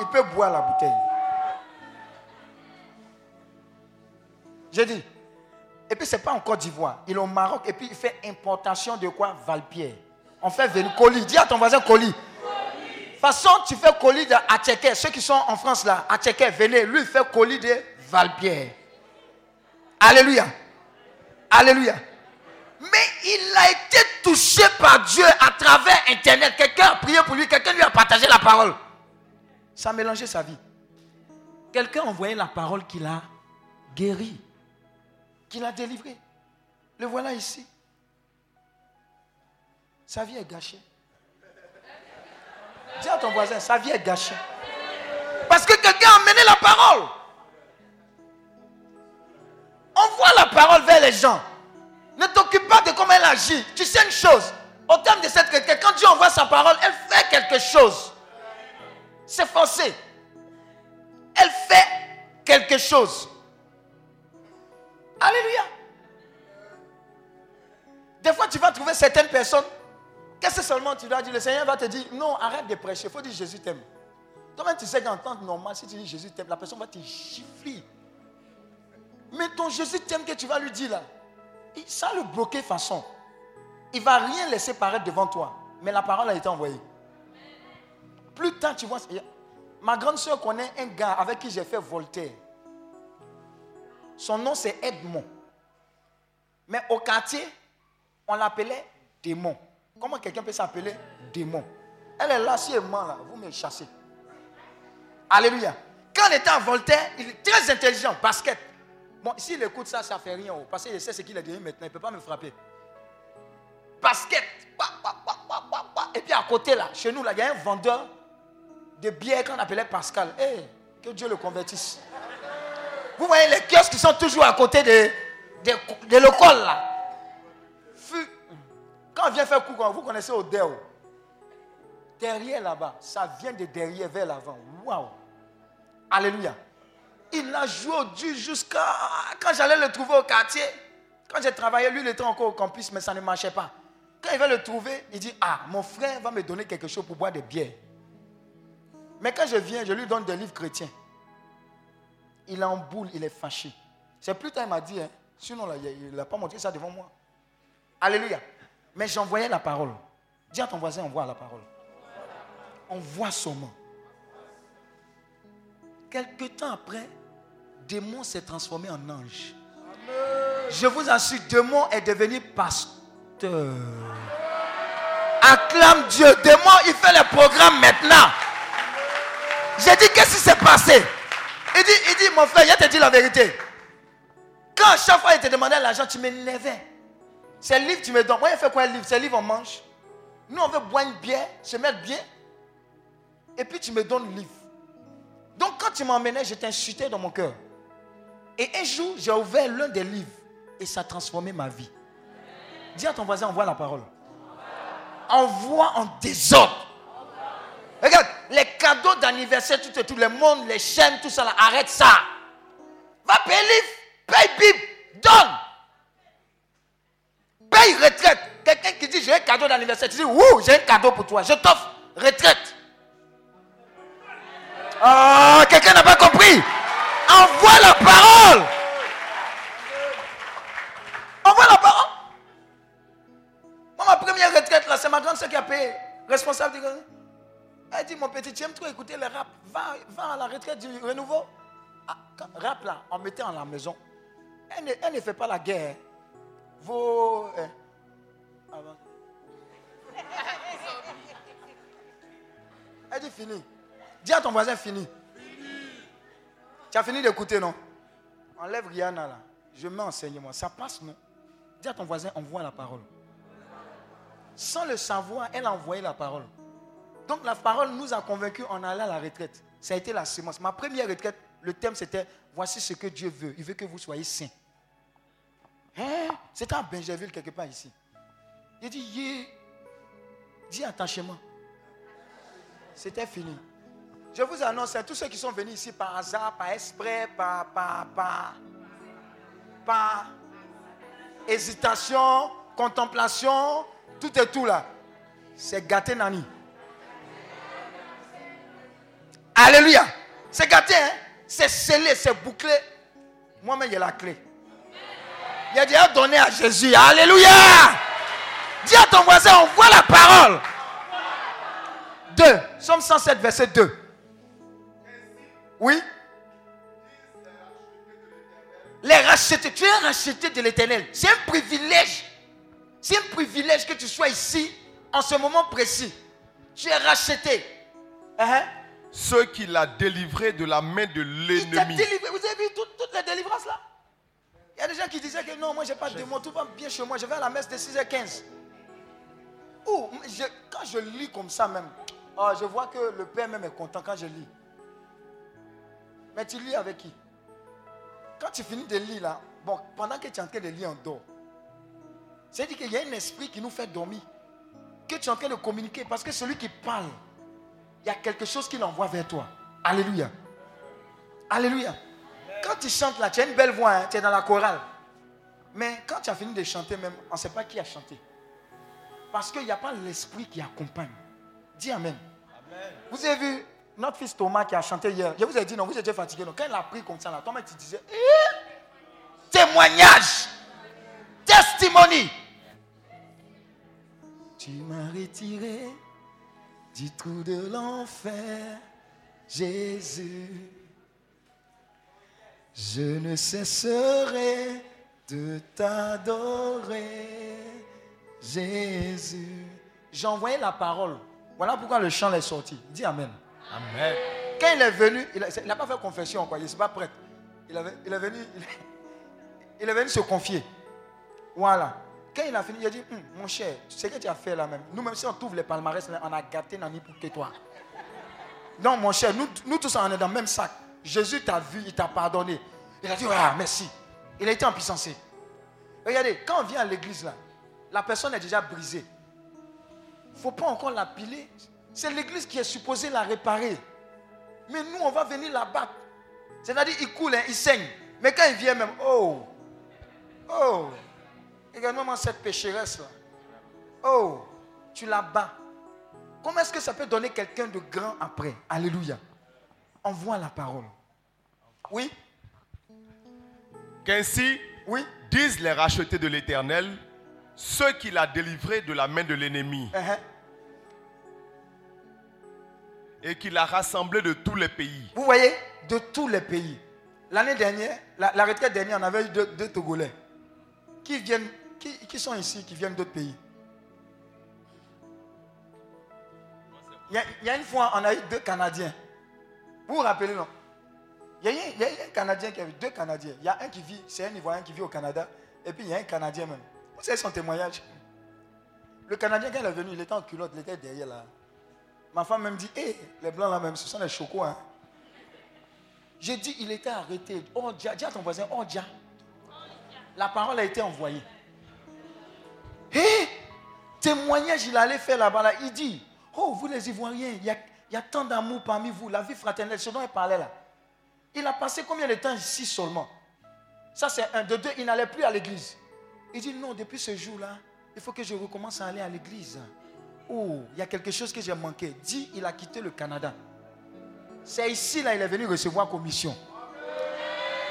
il peut boire la bouteille. J'ai dit. Et puis, ce n'est pas en Côte d'Ivoire. Il est au Maroc. Et puis, il fait importation de quoi? Valpierre. On fait venir colis. Dis à ton voisin colis. Façon, tu fais colis de Atcheke. Ceux qui sont en France là, Atcheke, venez. Lui, il fait colis de Valpierre. Alléluia. Alléluia. Mais il a été touché par Dieu à travers Internet. Quelqu'un a prié pour lui. Quelqu'un lui a partagé la parole. Ça a mélangé sa vie. Quelqu'un a envoyé la parole qu'il a guéri qu'il a délivré. Le voilà ici. Sa vie est gâchée. Dis à ton voisin, sa vie est gâchée. Parce que quelqu'un a amené la parole. Envoie la parole vers les gens. Ne t'occupe pas de comment elle agit. Tu sais une chose. Au terme de cette quelqu'un, quand Dieu envoie sa parole, elle fait quelque chose. C'est forcé. Elle fait quelque chose. Alléluia. Des fois, tu vas trouver certaines personnes. Qu'est-ce que seulement tu dois dire? Le Seigneur va te dire non, arrête de prêcher. Il faut dire Jésus t'aime. Toi-même, tu sais qu'en temps normal, si tu dis Jésus t'aime, la personne va te gifler. Mais ton Jésus t'aime que tu vas lui dire là, ça le bloquer façon. Il va rien laisser paraître devant toi. Mais la parole a été envoyée. Plus tard, tu vois. Ma grande soeur connaît un gars avec qui j'ai fait Voltaire. Son nom c'est Edmond. Mais au quartier, on l'appelait démon. Comment quelqu'un peut s'appeler démon? Elle est là, si elle ment là, vous me chassez. Alléluia. Quand il était à Voltaire, il est très intelligent, basket. Bon, s'il écoute ça, ça ne fait rien. oh, Parce qu'il sait ce qu'il a dit maintenant, il ne peut pas me frapper. Basket. Et puis à côté là, chez nous là, il y a un vendeur de bière qu'on appelait Pascal. Eh, que Dieu le convertisse. Vous voyez les kiosques qui sont toujours à côté de, de, de l'école là. Quand on vient faire coucou, vous connaissez Odeo. Derrière là-bas, ça vient de derrière vers l'avant. Waouh! Alléluia. Il a joué au Dieu jusqu'à. Quand j'allais le trouver au quartier, quand j'ai travaillé, lui, il était encore au campus, mais ça ne marchait pas. Quand il va le trouver, il dit Ah, mon frère va me donner quelque chose pour boire des bières. Mais quand je viens, je lui donne des livres chrétiens. Il est en boule, il est fâché. C'est plus tard, il m'a dit, hein, sinon il n'a pas montré ça devant moi. Alléluia. Mais j'envoyais la parole. Dis à ton voisin, envoie la parole. On voit seulement. Quelque temps après, démon s'est transformé en ange. Je vous assure, démon est devenu pasteur. Acclame Dieu. Démon, il fait les programmes maintenant. J'ai dit, qu'est-ce qui s'est passé? Il dit, il dit, mon frère, je te dis la vérité. Quand chaque fois il te demandait l'argent, tu m'énervais. C'est le livre tu me donnes. Moi, il fait quoi un livre? C'est le livre on mange. Nous, on veut boire une bière, se mettre bien. Et puis tu me donnes le livre. Donc quand tu m'emmenais, je t'insultais dans mon cœur. Et un jour, j'ai ouvert l'un des livres. Et ça a transformé ma vie. Dis à ton voisin, envoie la parole. Envoie en désordre. Regarde, les cadeaux d'anniversaire, tout et tout, le monde, les chaînes, tout ça, là, arrête ça. Va payer livre, paye Bible, donne. Paye retraite. Quelqu'un qui dit j'ai un cadeau d'anniversaire, tu dis ouh, j'ai un cadeau pour toi, je t'offre retraite. Ah, quelqu'un n'a pas compris. Envoie la parole. Envoie la parole. Moi, ma première retraite, là, c'est ma grande soeur qui a payé. Responsable du Elle dit, mon petit, tu aimes trop écouter le rap. Va, va à la retraite du renouveau. Ah, rap, là, on mettait en la maison. Elle ne, elle ne fait pas la guerre. Hein? Avant. Elle dit, fini. Dis à ton voisin, fini. Tu as fini d'écouter, non? Enlève Rihanna, là. Je mets enseignement. Ça passe, non? Dis à ton voisin, envoie la parole. Sans le savoir, elle a envoyé la parole. Donc la parole nous a convaincus en allant à la retraite. Ça a été la semence. Ma première retraite, le thème c'était Voici ce que Dieu veut. Il veut que vous soyez saints. Hein? C'était à Benjerville, quelque part ici. Il dit Yé, dis attachement. C'était fini. Je vous annonce, hein, tous ceux qui sont venus ici par hasard, par esprit, par, par, par, par hésitation, contemplation, tout et tout là, c'est gâté Nani. Alléluia. C'est gâté, hein? c'est scellé, c'est bouclé. Moi-même, j'ai la clé. Il a déjà donné à Jésus. Alléluia. Dis à ton voisin, on voit la parole. 2. Somme 107, verset 2. Oui. Les racheter. Tu es racheté de l'éternel. C'est un privilège. C'est un privilège que tu sois ici en ce moment précis. Tu es racheté. Uh-huh. Ceux qu'il a délivrés de la main de l'ennemi. délivré. Vous avez vu toutes les délivrances là? Il y a des gens qui disaient que non, moi j'ai pas de démon, tout va bien chez moi, je vais à la messe de 6h15. Ouh, je- quand je lis comme ça même, oh, je vois que le Père même est content quand je lis. Mais tu lis avec qui? Quand tu finis de lire là, bon, pendant que tu es en train de lire, on dort. C'est-à-dire qu'il y a un esprit qui nous fait dormir. Que tu es en train de communiquer. Parce que celui qui parle, il y a quelque chose qui l'envoie vers toi. Alléluia. Alléluia. Quand tu chantes là, tu as une belle voix, hein, tu es dans la chorale. Mais quand tu as fini de chanter même, on ne sait pas qui a chanté. Parce qu'il n'y a pas l'esprit qui accompagne. Dis Amen. Vous avez vu notre fils Thomas qui a chanté hier? Je vous ai dit non, vous étiez fatigué. Donc quand il a pris comme ça, là, Thomas tu disais, Eh, témoignage, testimony. Tu m'as retiré du trou de l'enfer, Jésus. Je ne cesserai de t'adorer, Jésus. J'ai envoyé la parole. Voilà pourquoi le chant est sorti. Dis Amen. Amen. Quand il est venu, il n'a pas fait confession, quoi. il n'est pas prêt. Il, avait- il est venu, il, il est venu se confier. Voilà. Quand il a fini, il a dit Hum, Mon cher, ce que tu as fait là même, nous-mêmes, si on trouve les palmarès, on a gâté Nani pour que toi. Non, mon cher, nous, nous tous, on est dans le même sac. Jésus t'a vu, il t'a pardonné. Il a dit Ah, merci. Il a été en puissance. Regardez, quand on vient à l'église là, la personne est déjà brisée. Il ne faut pas encore la piler. C'est l'église qui est supposée la réparer. Mais nous, on va venir la battre. C'est-à-dire, il coule, hein, il saigne. Mais quand il vient même, oh, oh, regarde-moi cette pécheresse là. Oh, tu la bats. Comment est-ce que ça peut donner quelqu'un de grand après? Alléluia. Envoie la parole. Oui, Qu'ainsi oui. disent les rachetés de l'Éternel, ceux qu'il a délivrés de la main de l'ennemi uh-huh. et qu'il a rassemblés de tous les pays. Vous voyez, de tous les pays. L'année dernière, la, la retraite dernière, on avait eu deux, deux Togolais qui viennent, qui, qui sont ici, qui viennent d'autres pays. Il y, a, il y a une fois, on a eu deux Canadiens. Vous vous rappelez, non? Il y, a, il y a un Canadien qui avait deux Canadiens. Il y a un qui vit, c'est un Ivoirien qui vit au Canada, et puis il y a un Canadien même. Vous savez son témoignage? Le Canadien, quand il est venu, il était en culotte, il était derrière là. Ma femme même dit, hé, les blancs là même, ce sont des chocos. Hein. J'ai dit, il était arrêté. Oh, Dia, dis à ton voisin, oh, Dia. La parole a été envoyée. Hé, témoignage, il allait faire là-bas. Là. Il dit, oh, vous les Ivoiriens, il y a, il y a tant d'amour parmi vous, la vie fraternelle, ce dont il parlait là. Il a passé combien de temps ici seulement? Ça, c'est un. De deux, il n'allait plus à l'église. Il dit, non, depuis ce jour-là, il faut que je recommence à aller à l'église. Oh, il y a quelque chose que j'ai manqué. Dit, il a quitté le Canada. C'est ici, là, il est venu recevoir commission.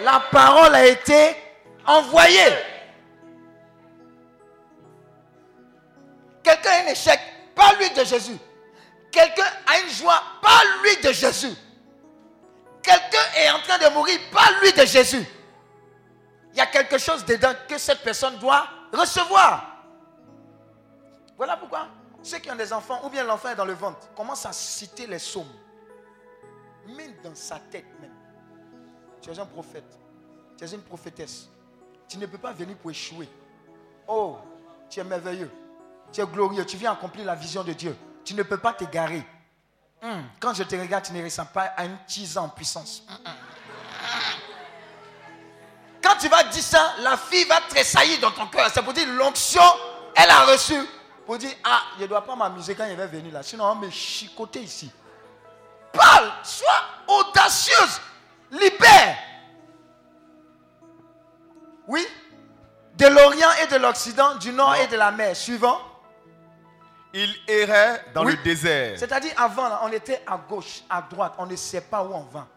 La parole a été envoyée. Quelqu'un a un échec, parle-lui de Jésus. Quelqu'un a une joie, parle-lui de Jésus. Quelqu'un est en train de mourir, parle-lui de Jésus. Il y a quelque chose dedans que cette personne doit recevoir. Voilà pourquoi ceux qui ont des enfants, ou bien l'enfant est dans le ventre, commencent à citer les psaumes. Même dans sa tête même. Tu es un prophète. Tu es une prophétesse. Tu ne peux pas venir pour échouer. Oh, tu es merveilleux. Tu es glorieux. Tu viens accomplir la vision de Dieu. Tu ne peux pas t'égarer. Hum, Quand je te regarde, tu ne ressembles pas une tise en puissance. Hum, hum. Quand tu vas dire ça, la fille va tressaillir dans ton cœur. C'est pour dire l'onction, elle a reçu. Pour dire, ah, je ne dois pas m'amuser quand il va venir là. Sinon, on va me chicoter ici. Parle, sois audacieuse, libère. Oui, de l'Orient et de l'Occident, du Nord et de la mer. Suivant. Il errait dans Oui. le désert. C'est-à-dire, avant, on était à gauche, à droite. On ne sait pas où on va.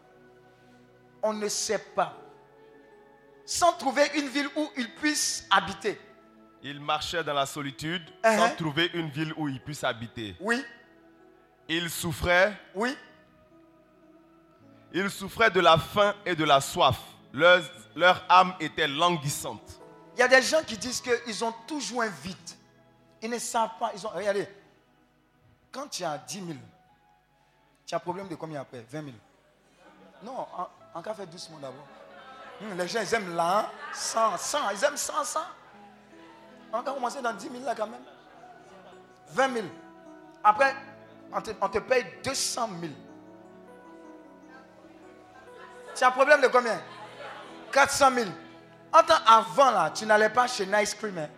On ne sait pas. Sans trouver une ville où il puisse habiter. Il marchait dans la solitude Uh-huh. sans trouver une ville où il puisse habiter. Oui, Il souffrait, oui. il souffrait de la faim et de la soif. Leur, leur âme était languissante. Il y a des gens qui disent qu'ils ont tout joint vite. Ils ne savent pas. Ils ont, regardez, quand tu as 10 000, tu as problème de combien après? 20 000. Non, en, en cas fait doucement d'abord. Hum, les gens, ils aiment là, 100, 100. Ils aiment 100, 100. On va commencer dans 10 000 là quand même. 20 000. Après, on te, paye 200 000. Tu as problème de combien? 400 000. En temps avant, là, tu n'allais pas chez Nice Cream. hein?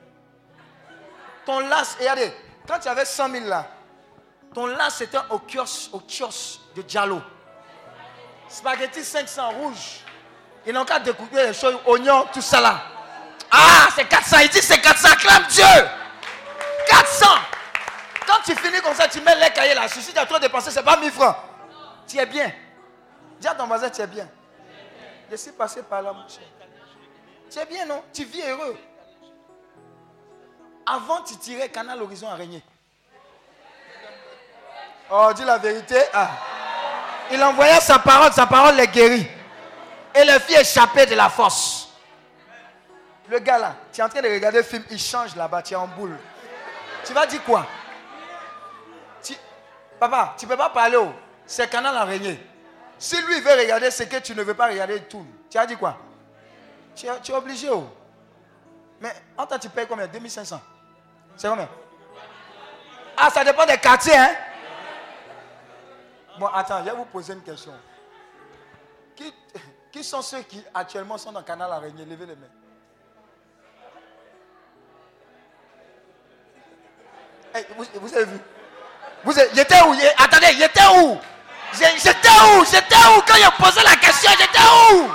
Ton las, regardez, quand tu avais 100 000 là, ton las c'était au kiosque, au kiosque de Diallo. Spaghetti 500 rouge. Ils n'ont qu'à découper les choses, oignons, tout ça là. Ah, c'est 400. Il dit c'est 400. Acclame Dieu. 400. Quand tu finis comme ça, tu mets les cahiers là. Si tu as trop dépensé, c'est pas 1000 francs. Tu es bien. Dis à ton voisin, tu es bien. Je suis passé par là, mon cher. Tu es bien, non? Tu vis heureux. Avant, tu tirais Canal Horizon Araignée. Oh, dis la vérité. Ah. Il envoyait sa parole, sa parole les guérit. Et les filles échappaient de la force. Le gars là, tu es en train de regarder le film, il change là-bas, tu es en boule. Tu vas dire quoi? Papa, tu ne peux pas parler. C'est Canal Araignée. Si lui veut regarder ce que tu ne veux pas regarder, il tourne. Tu as dit quoi? Tu es, obligé. Mais en temps, tu payes combien? 2500. C'est combien Ah, ça dépend des quartiers, hein. Bon, attends, je vais vous poser une question. Qui, qui sont ceux qui actuellement sont dans le canal araignée? Levez les mains. Hey, vous, vous avez vu? Vous J'étais où? Attendez, j'étais où? J'étais où? J'étais où quand il posé la question? J'étais où?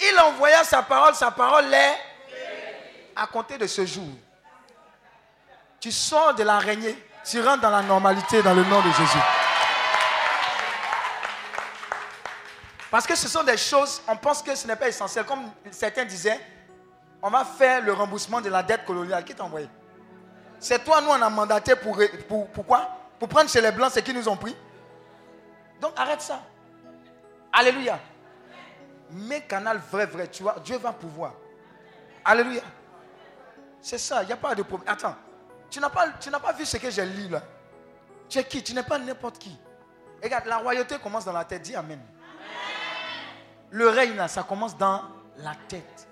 Il envoya sa parole, sa parole est à compter de ce jour. Tu sors de l'araignée, tu rentres dans la normalité dans le nom de Jésus. Parce que ce sont des choses, on pense que ce n'est pas essentiel. Comme certains disaient, on va faire le remboursement de la dette coloniale. Qui t'a envoyé? C'est toi, nous, on a mandaté pour, pour, pourquoi Pour prendre chez les Blancs ce qu'ils nous ont pris. Donc arrête ça. Alléluia. Mais canal vrai, vrai, tu vois, Dieu va pouvoir. Alléluia. C'est ça, il n'y a pas de problème. Attends, tu n'as pas, tu n'as pas vu ce que j'ai lu là? Tu es qui? Tu n'es pas n'importe qui. Regarde, la royauté commence dans la tête. Dis Amen. Le règne là, ça commence dans la tête.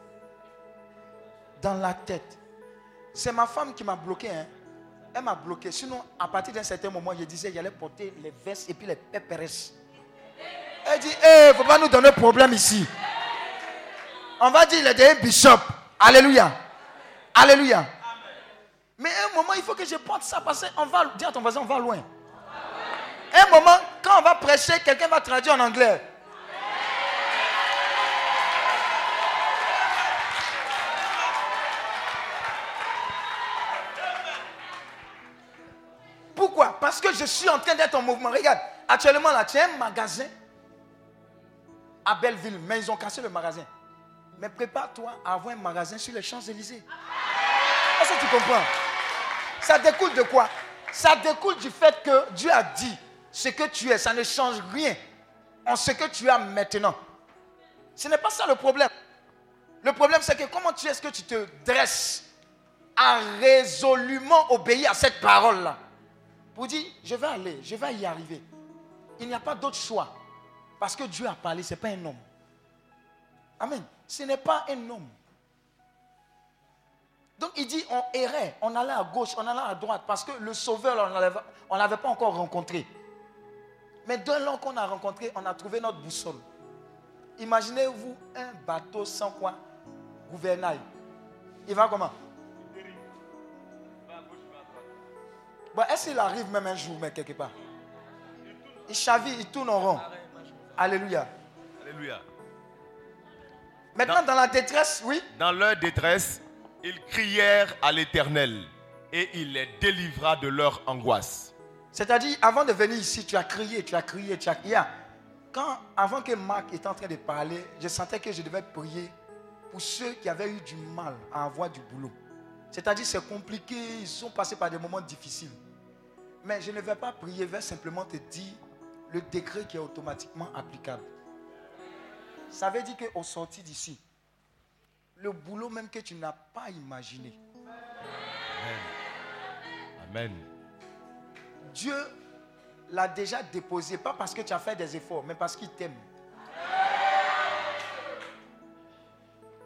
Dans la tête. C'est ma femme qui m'a bloqué. Hein. Elle m'a bloqué. Sinon, à partir d'un certain moment, je disais qu'il allait porter les vestes et puis les péperesses. Elle dit, il ne faut pas nous donner problème ici. On va dire, il est devenu bishop. Alléluia. Alléluia. Mais à un moment, il faut que je porte ça parce qu'on va, dis à ton voisin, on va loin. Un moment, quand on va prêcher, quelqu'un va traduire en anglais. Pourquoi? Parce que je suis en train d'être en mouvement. Regarde, actuellement là, tu as un magasin à Belleville, mais ils ont cassé le magasin. Mais prépare-toi à avoir un magasin sur les Champs-Élysées. Est-ce que tu comprends? Ça découle de quoi? Ça découle du fait que Dieu a dit ce que tu es, ça ne change rien en ce que tu as maintenant. Ce n'est pas ça le problème. Le problème, c'est que comment tu est-ce que tu te dresses à résolument obéir à cette parole-là? Pour dire, je vais aller, je vais y arriver. Il n'y a pas d'autre choix. Parce que Dieu a parlé, ce n'est pas un homme. Amen. Ce n'est pas un homme. Donc il dit, on errait, on allait à gauche, on allait à droite, parce que le sauveur, on ne l'avait pas encore rencontré. Mais d'un long qu'on a rencontré, on a trouvé notre boussole. Imaginez-vous un bateau sans quoi Gouvernail. Il va comment? Bon, est-ce qu'il arrive même un jour, mais quelque part? Il chavire, il tourne en rond. Alléluia. Alléluia. Maintenant, dans la détresse, oui. Dans leur détresse, ils crièrent à l'Éternel et il les délivra de leur angoisse. C'est-à-dire, avant de venir ici, tu as crié, tu as crié, tu as crié. Quand, avant que Marc était en train de parler, je sentais que je devais prier pour ceux qui avaient eu du mal à avoir du boulot. C'est-à-dire, c'est compliqué, ils sont passés par des moments difficiles. Mais je ne vais pas prier, je vais simplement te dire le décret qui est automatiquement applicable. Ça veut dire qu'au sorti d'ici, le boulot même que tu n'as pas imaginé, Amen. Dieu l'a déjà déposé, pas parce que tu as fait des efforts, mais parce qu'il t'aime.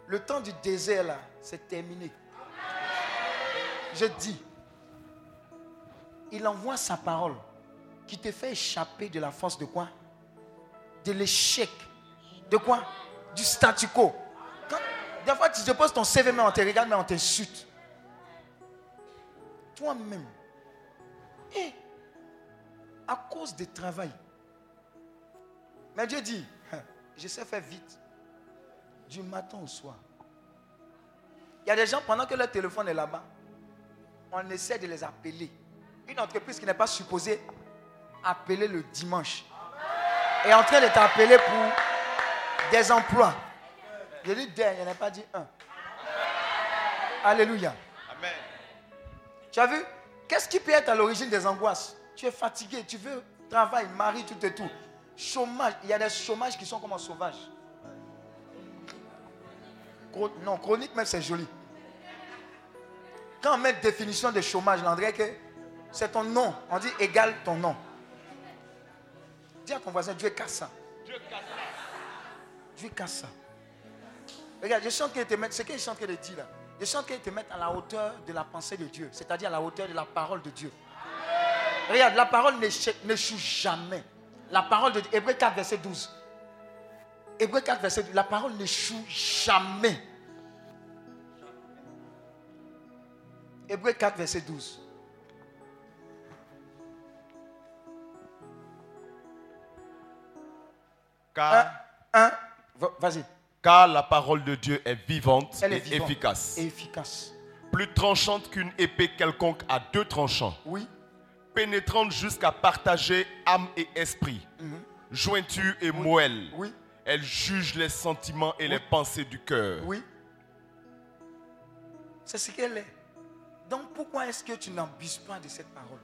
Le temps du désert, là, c'est terminé. Je dis, il envoie sa parole qui te fait échapper de la force de quoi? De l'échec. De quoi? Du statu quo. Des fois, tu te poses ton CV, mais on te regarde, mais on t'insulte. Toi-même. Et à cause du travail. Mais Dieu dit, hein, je sais faire vite. Du matin au soir. Il y a des gens, pendant que leur téléphone est là-bas, on essaie de les appeler. Une entreprise qui n'est pas supposée appeler le dimanche est en train de t'appeler pour des emplois. Je dis des, il n'y en a pas dit un. Alléluia. Amen. Tu as vu? Qu'est-ce qui peut être à l'origine des angoisses? Tu es fatigué, tu veux travail, mari, tout et tout. Chômage, il y a des chômages qui sont comme un sauvage. Non, chronique même c'est joli. Quand on met définition de chômage, dirait que c'est ton nom. On dit égal ton nom. Dis à ton voisin, Dieu casse ça. Dieu casse ça. Regarde, je chante qu'il te mette, ce que je chante qu'il te dit là. Je chante qu'il te mette à la hauteur de la pensée de Dieu, c'est-à-dire à la hauteur de la parole de Dieu. Regarde, la parole n'échoue jamais. La parole de Dieu, Hébreu 4, verset 12. Hébreu 4, verset 12. La parole n'échoue jamais. Hébreu 4, verset 12. Car, Un, un, va- vas-y. car la parole de Dieu est vivante Elle est et vivante efficace. Et efficace. Plus tranchante qu'une épée quelconque à deux tranchants. Oui. Pénétrante jusqu'à partager âme et esprit. Jointure et moelle. Mhm. Oui. Elle juge les sentiments et les pensées du cœur. Oui. C'est ce qu'elle est. Donc pourquoi est-ce que tu n'abuses pas de cette parole?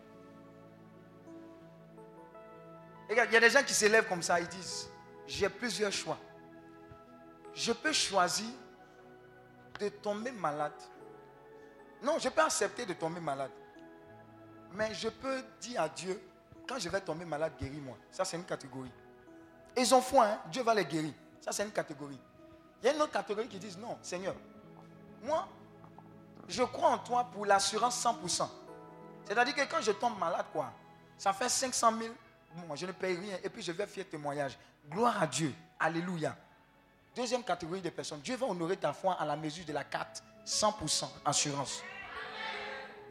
Regarde, il y a des gens qui s'élèvent comme ça, ils disent, j'ai plusieurs choix. Je peux choisir de tomber malade. Non, je peux accepter de tomber malade. Mais je peux dire à Dieu, quand je vais tomber malade, guéris-moi. Ça, c'est une catégorie. Ils ont foi, hein, Dieu va les guérir. Ça, c'est une catégorie. Il y a une autre catégorie qui disent, non, Seigneur, moi, je crois en toi pour l'assurance 100%. C'est-à-dire que quand je tombe malade, quoi, ça fait 500 000, bon, je ne paye rien, et puis je vais faire témoignage. Gloire à Dieu. Alléluia. Deuxième catégorie de personnes, Dieu va honorer ta foi à la mesure de la carte 100% assurance.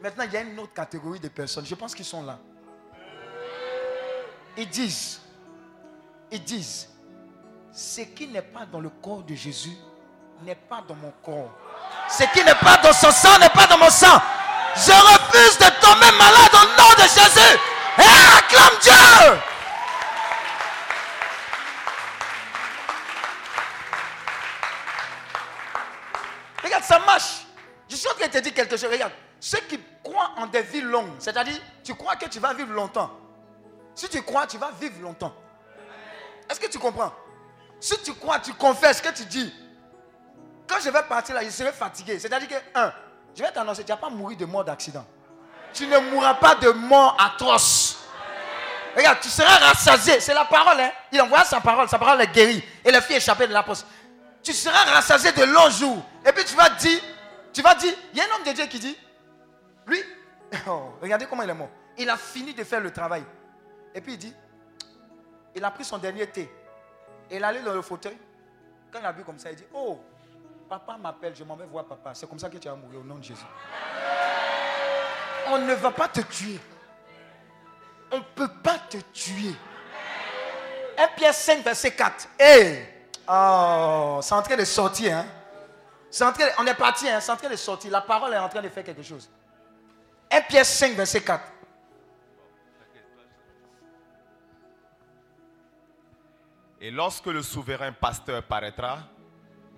Maintenant, il y a une autre catégorie de personnes, je pense qu'ils sont là. Ils disent, ils disent, ce qui n'est pas dans le corps de Jésus n'est pas dans mon corps. Ce qui n'est pas dans son sang n'est pas dans mon sang. Je refuse de tomber malade au nom de Jésus. Et acclame Dieu. Te dire quelque chose. Regarde, ceux qui croient en des vies longues, c'est-à-dire, tu crois que tu vas vivre longtemps. Si tu crois, tu vas vivre longtemps. Est-ce que tu comprends? Si tu crois, tu confesses que tu dis. Quand je vais partir là, je serai fatigué. C'est-à-dire que, un, je vais t'annoncer, tu n'as pas mourir de mort d'accident. Tu ne mourras pas de mort atroce. Regarde, tu seras rassasié. C'est la parole, hein. Il envoie sa parole, sa parole est guérie. Et les filles échappées de la poste. Tu seras rassasié de longs jours. Et puis tu vas dire, tu vas dire, il y a un homme de Dieu qui dit, lui, oh, regardez comment il est mort. Il a fini de faire le travail. Et puis il dit, il a pris son dernier thé. Et il allé dans le fauteuil. Quand il a vu comme ça, il dit, oh, papa m'appelle, je m'en vais voir papa. C'est comme ça que tu vas mourir au nom de Jésus. On ne va pas te tuer. on ne peut pas te tuer. 1 Pierre 5, verset 4. Hey! Oh, c'est en train de sortir. Hein? En train on est parti, hein? c'est en train de sortir. La parole est en train de faire quelque chose. 1 Pierre 5, verset 4. Et lorsque le souverain pasteur paraîtra,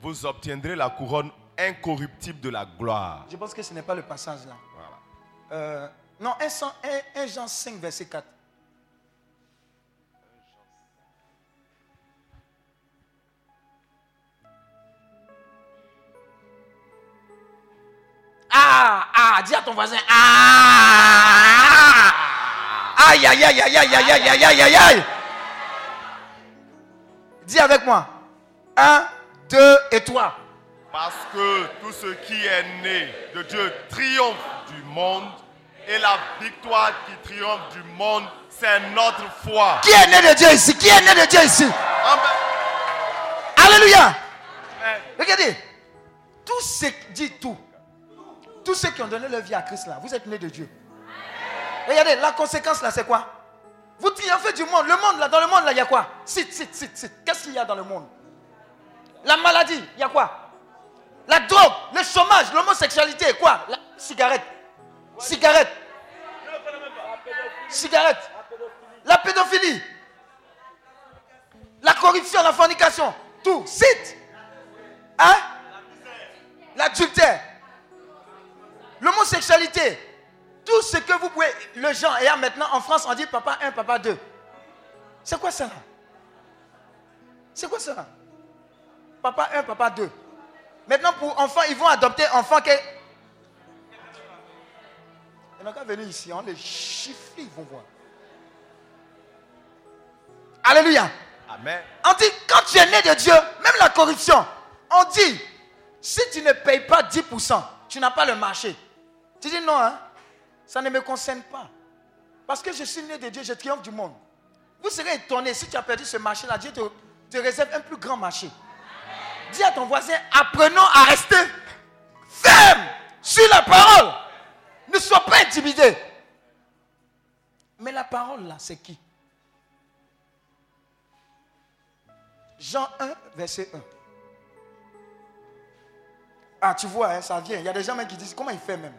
vous obtiendrez la couronne incorruptible de la gloire. Je pense que ce n'est pas le passage là. Voilà. Euh, non, 1, 100 1 Jean 5, verset 4. Ah, ah, dis à ton voisin, ah, aïe, aïe, aïe, aïe, aïe, aïe, aïe, aïe, aïe, aïe. Dis avec moi, 1, 2 et 3. Parce que tout ce qui est né de Dieu triomphe du monde et la victoire qui triomphe du monde, c'est notre foi. Qui est né de Dieu ici? Qui est né de Dieu ici? Amen. Alléluia. Amen. Regardez, tous ceux dit tout, tous ceux qui ont donné leur vie à Christ là, vous êtes nés de Dieu. Regardez, la conséquence là, c'est quoi? Vous triomphez du monde. Le monde là, dans le monde là, il y a quoi? Cite, cite, cite, cite. Qu'est-ce qu'il y a dans le monde? La maladie, il y a quoi? La drogue, le chômage, l'homosexualité, quoi? La cigarette. Cigarette. Cigarette. La pédophilie. La corruption, la fornication. Tout. Cite. Hein? L'adultère. L'homosexualité. Tout ce que vous pouvez. Le genre. Et là, maintenant, en France, on dit papa 1, papa 2. C'est quoi ça? C'est quoi ça? Papa 1, papa 2. Maintenant, pour enfants, ils vont adopter enfants qui. Ils n'ont qu'à venir ici, on les chiffre, ils vont voir. Alléluia. Amen. On dit, quand tu es né de Dieu, même la corruption, on dit, si tu ne payes pas 10%, tu n'as pas le marché. Tu dis non, hein, ça ne me concerne pas. Parce que je suis né de Dieu, je triomphe du monde. Vous serez étonné si tu as perdu ce marché-là, Dieu te, réserve un plus grand marché. Dis à ton voisin, apprenons à rester ferme sur la parole. Ne sois pas intimidé. Mais la parole là, c'est qui? Jean 1, verset 1. Ah, tu vois, hein, ça vient. Il y a des gens même qui disent, comment il fait même?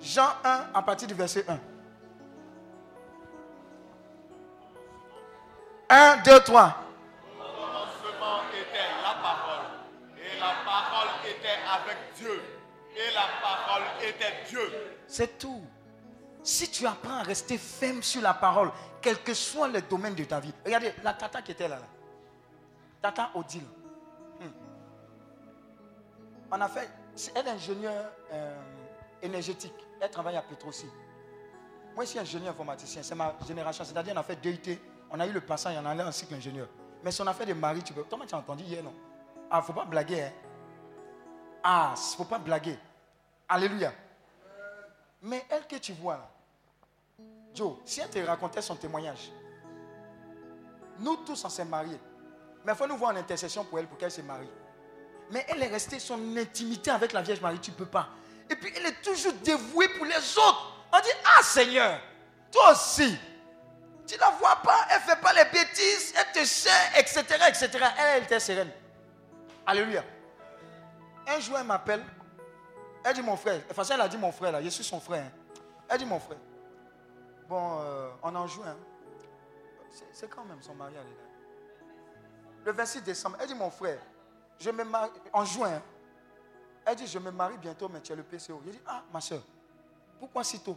Jean 1, à partir du verset 1. 1, 2, 3. Au commencement était la parole. Et la parole était avec Dieu. Et la parole était Dieu. C'est tout. Si tu apprends à rester ferme sur la parole, quel que soit le domaine de ta vie. Regardez, la tata qui était là, là. Tata Odile. Hmm. On a fait. c'est- Elle est ingénieure euh, énergétique. Elle travaille à Petrosi. Moi, je suis ingénieur informaticien. C'est ma génération. C'est-à-dire, on a fait DUT. On a eu le passant, y en a un cycle ingénieur. Mais si on a fait des maris, tu peux. Toi, tu as entendu hier, non? Ah, faut pas blaguer, hein. Ah, faut pas blaguer. Alléluia. Mais elle que tu vois là, Joe, si elle te racontait son témoignage, nous tous on s'est mariés. Mais il faut nous voir en intercession pour elle pour qu'elle se marie. Mais elle est restée son intimité avec la Vierge Marie, tu ne peux pas. Et puis elle est toujours dévouée pour les autres. On dit, ah Seigneur, toi aussi, tu ne la vois pas, elle ne fait pas les bêtises, elle te sait, etc., etc. Elle, était sereine. Alléluia. Un jour, elle m'appelle. Elle dit mon frère. Enfin, elle a dit mon frère là. Je suis son frère. hein. Elle dit mon frère. Bon, euh, on en joue. hein. C'est- quand même son mariage. Le 26 décembre. Elle dit mon frère. Je me marie en juin. Elle dit je me marie bientôt, mais tu es le PCO. J'ai dit ah ma soeur. Pourquoi si tôt?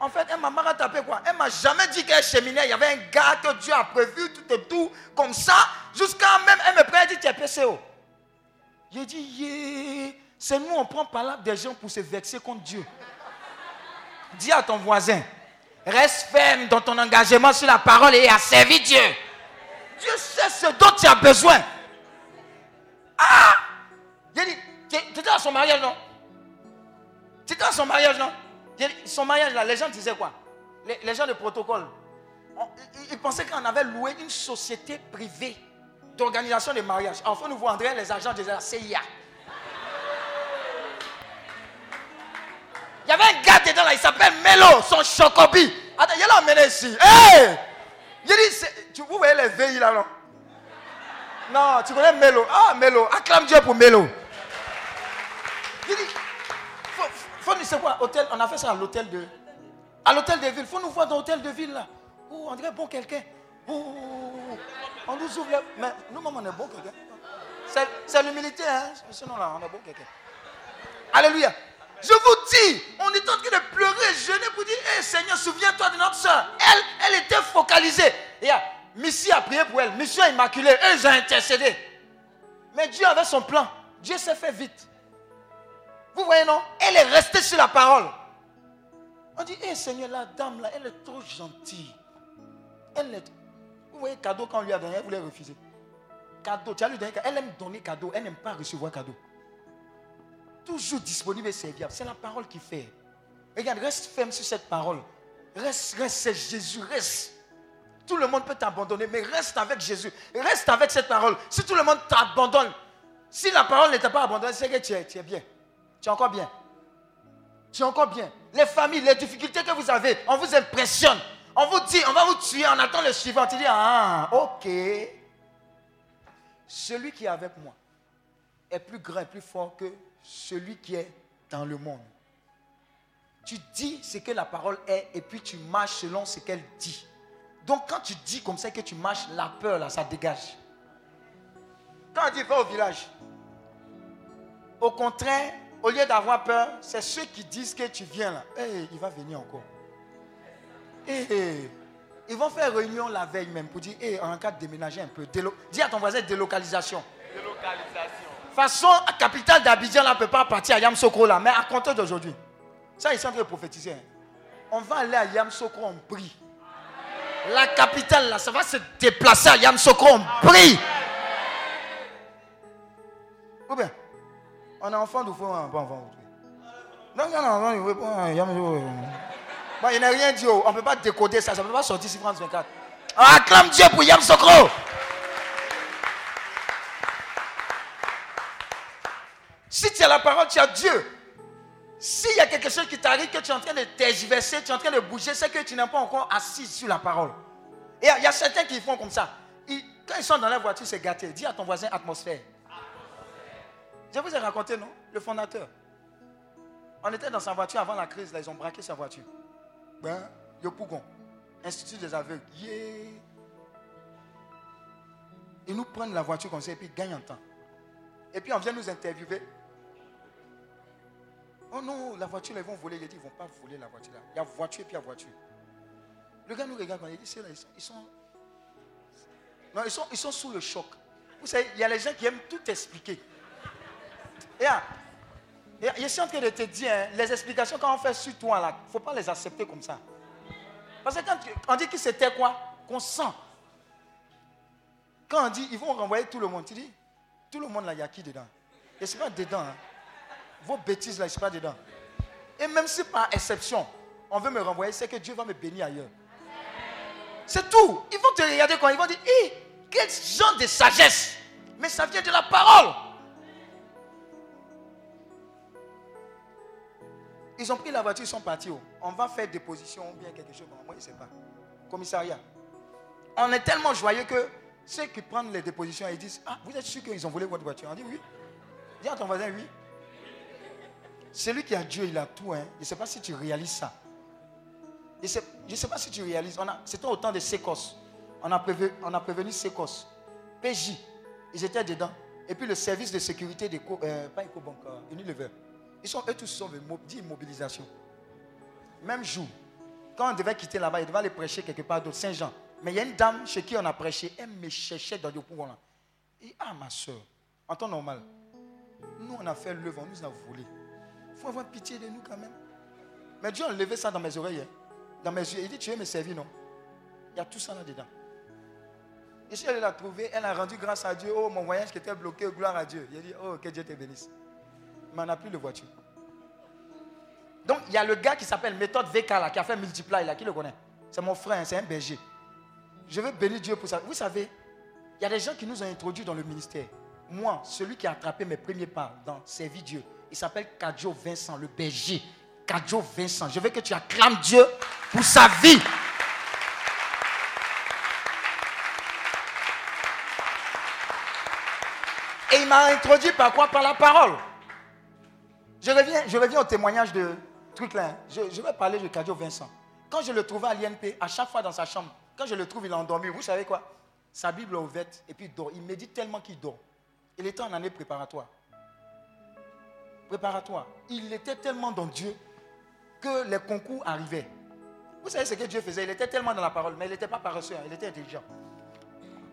En fait, elle m'a marre tapé quoi. Elle m'a jamais dit qu'elle cheminait. Il y avait un gars que Dieu a prévu tout et tout comme ça. Jusqu'à même elle me prend. Elle dit tu es PCO. J'ai dit, yeah, c'est nous, on prend par là des gens pour se vexer contre Dieu. Dis à ton voisin, reste ferme dans ton engagement sur la parole et à Dieu. Dieu sait ce dont tu as besoin. Ah J'ai dit, tu étais à son mariage, non? Tu étais à son mariage, non? Son mariage, là, les gens disaient quoi? Les, gens de protocole. Ils, pensaient qu'on avait loué une société privée d'organisation de mariage. Enfin, nous voyons les agents de la CIA. Il y avait un gars dedans là, il s'appelle Melo, son chocobi. Attends, il l'a emmené ici. Hey! Il dit, tu, vous voyez les veilles là, non? Non, tu connais Melo. Ah, Melo. Acclame Dieu pour Melo. Il dit, faut, faut, nous- hôtel, on a fait ça à l'hôtel de, à l'hôtel de ville. Faut nous voir dans l'hôtel de ville là. Oh, on dirait bon quelqu'un. Oh, on nous ouvre mais nous-mêmes on est bon quelqu'un. C'est, l'humilité, hein. Sinon là, on est bon quelqu'un. Alléluia. Je vous dis, on est en train de pleurer, jeûner pour dire, Hé Seigneur, souviens-toi de notre soeur. Elle, elle était focalisée. Et ah, a prié pour elle. Mission immaculée. Eux, ont intercédé. Mais Dieu avait son plan. Dieu s'est fait vite. Vous voyez, non? Elle est restée sur la parole. On dit, Hé Seigneur, la dame là, elle est trop gentille. Elle est. Vous voyez, cadeau quand on lui a donné, elle voulait refuser. Cadeau, tu as lui donné. Elle aime donner cadeau, elle n'aime pas recevoir cadeau. Toujours disponible et serviable. C'est la parole qui fait. Regarde, reste ferme sur cette parole. Reste, reste, c'est Jésus, reste. Tout le monde peut t'abandonner, mais reste avec Jésus. Reste avec cette parole. Si tout le monde t'abandonne, si la parole ne t'a pas abandonné, c'est que tu es bien. Tu es encore bien. Tu es encore bien. Les familles, les difficultés que vous avez, on vous impressionne. On vous dit, on va vous tuer, on attend le suivant. Tu dis, ah, ok. Celui qui est avec moi est plus grand et plus fort que celui qui est dans le monde. Tu dis ce que la parole est et puis tu marches selon ce qu'elle dit. Donc quand tu dis comme ça que tu marches, la peur là, ça dégage. Quand on dit va au village, au contraire, au lieu d'avoir peur, c'est ceux qui disent que tu viens là. Hey, il va venir encore. Hey, hey. Ils vont faire réunion la veille même pour dire, hey, en cas de déménager un peu. Délo- Dis à ton voisin délocalisation. Délocalisation. façon, la capitale d'Abidjan là ne peut pas partir à Yamsokro là, mais à compter d'aujourd'hui. Ça, ils sont en train de prophétiser. hein. On va aller à Yamsokro, on prie. La capitale là, ça va se déplacer à Yamsokro, on prie. Ou bien, on est enfant du on pas enfant. Non, non, non, non, veut pas. Yamsokro. Bon, il n'a rien dit. oh. On ne peut pas décoder ça, ça ne peut pas sortir sur France 24. On acclame Dieu pour Yamsokro. Si tu as la parole, tu as Dieu. S'il y a quelque chose qui t'arrive, que tu es en train de tergiverser, tu es en train de bouger, c'est que tu n'es pas encore assis sur la parole. Et il y a certains qui font comme ça. Quand ils sont dans la voiture, c'est gâté. Dis à ton voisin atmosphère. Je vous ai raconté, non Le fondateur. On était dans sa voiture avant la crise, là, ils ont braqué sa voiture. Ben, Yopougon, Institut des aveugles. Yeah. Ils nous prennent la voiture comme ça et puis ils gagnent en temps. Et puis on vient nous interviewer. Oh non, la voiture, là, ils vont voler. Il dit, ils ne vont pas voler la voiture là. Il y a voiture et puis il y a voiture. Le gars nous regarde, il dit, c'est là, ils sont, ils sont- Non, ils sont, ils sont sous le choc. Vous savez, il y a les gens qui aiment tout expliquer. Et ah, et je suis en train de te dire, hein, les explications quand on fait sur toi là, il ne faut pas les accepter comme ça. Parce que quand on dit que c'était quoi? Qu'on sent. Quand on dit, ils vont renvoyer tout le monde, tu dis, tout le monde là, il y a qui dedans? Et ne suis pas dedans. hein. Vos bêtises là, je ne suis pas dedans. Et même si par exception, on veut me renvoyer, c'est que Dieu va me bénir ailleurs. C'est tout. Ils vont te regarder quand ils vont dire, Hé, quel genre de sagesse Mais ça vient de la parole. Ils ont pris la voiture, ils sont partis. oh. On va faire déposition ou bien quelque chose. Moi, je ne sais pas. Commissariat. On est tellement joyeux que ceux qui prennent les dépositions, ils disent Ah, vous êtes sûr qu'ils ont volé votre voiture? On dit oui. Dis à ton voisin oui. Celui qui a Dieu, il a tout. Hein. Je ne sais pas si tu réalises ça. Je ne sais, pas si tu réalises. C'était au temps de Sécos. On a, prévenu, on prévenu. PJ, ils étaient dedans. Et puis le service de sécurité de euh, pas EcoBank, euh, Unilever. Ils sont, eux tous sont venus, mobilisation. Même jour, quand on devait quitter là-bas, il devait aller prêcher quelque part d'autre, Saint-Jean. Mais il y a une dame chez qui on a prêché, elle me cherchait dans le pouvoir là. Et ah ma soeur, en temps normal, nous on a fait l'œuvre, on nous a volé. Il faut avoir pitié de nous quand même. Mais Dieu a levé ça dans mes oreilles, hein, dans mes yeux. Il dit, tu veux me servir, non Il y a tout ça là-dedans. Et si elle l'a trouvé, elle a rendu grâce à Dieu. Oh, mon voyage qui était bloqué, gloire à Dieu. Il a dit, oh, que Dieu te bénisse. Mais on n'a plus de voiture. Donc, il y a le gars qui s'appelle Méthode VK, qui a fait Multiply, là, qui le connaît C'est mon frère, hein, c'est un berger. Je veux bénir Dieu pour ça. Vous savez, il y a des gens qui nous ont introduits dans le ministère. Moi, celui qui a attrapé mes premiers pas dans Servir Dieu, il s'appelle Kadjo Vincent, le berger. Kadjo Vincent. Je veux que tu acclames Dieu pour sa vie. Et il m'a introduit par quoi? Par la parole. Je reviens, au témoignage de truc là. hein. Je, vais parler de Kadjo Vincent. Quand je le trouvais à l'INP, à chaque fois dans sa chambre, quand je le trouve, il est endormi. Vous savez quoi? Sa Bible est ouverte et puis il dort. Il médite tellement qu'il dort. Il était en année préparatoire. Préparatoire. Il était tellement dans Dieu que les concours arrivaient. Vous savez ce que Dieu faisait? Il était tellement dans la parole, mais il n'était pas paresseux, hein, il était intelligent.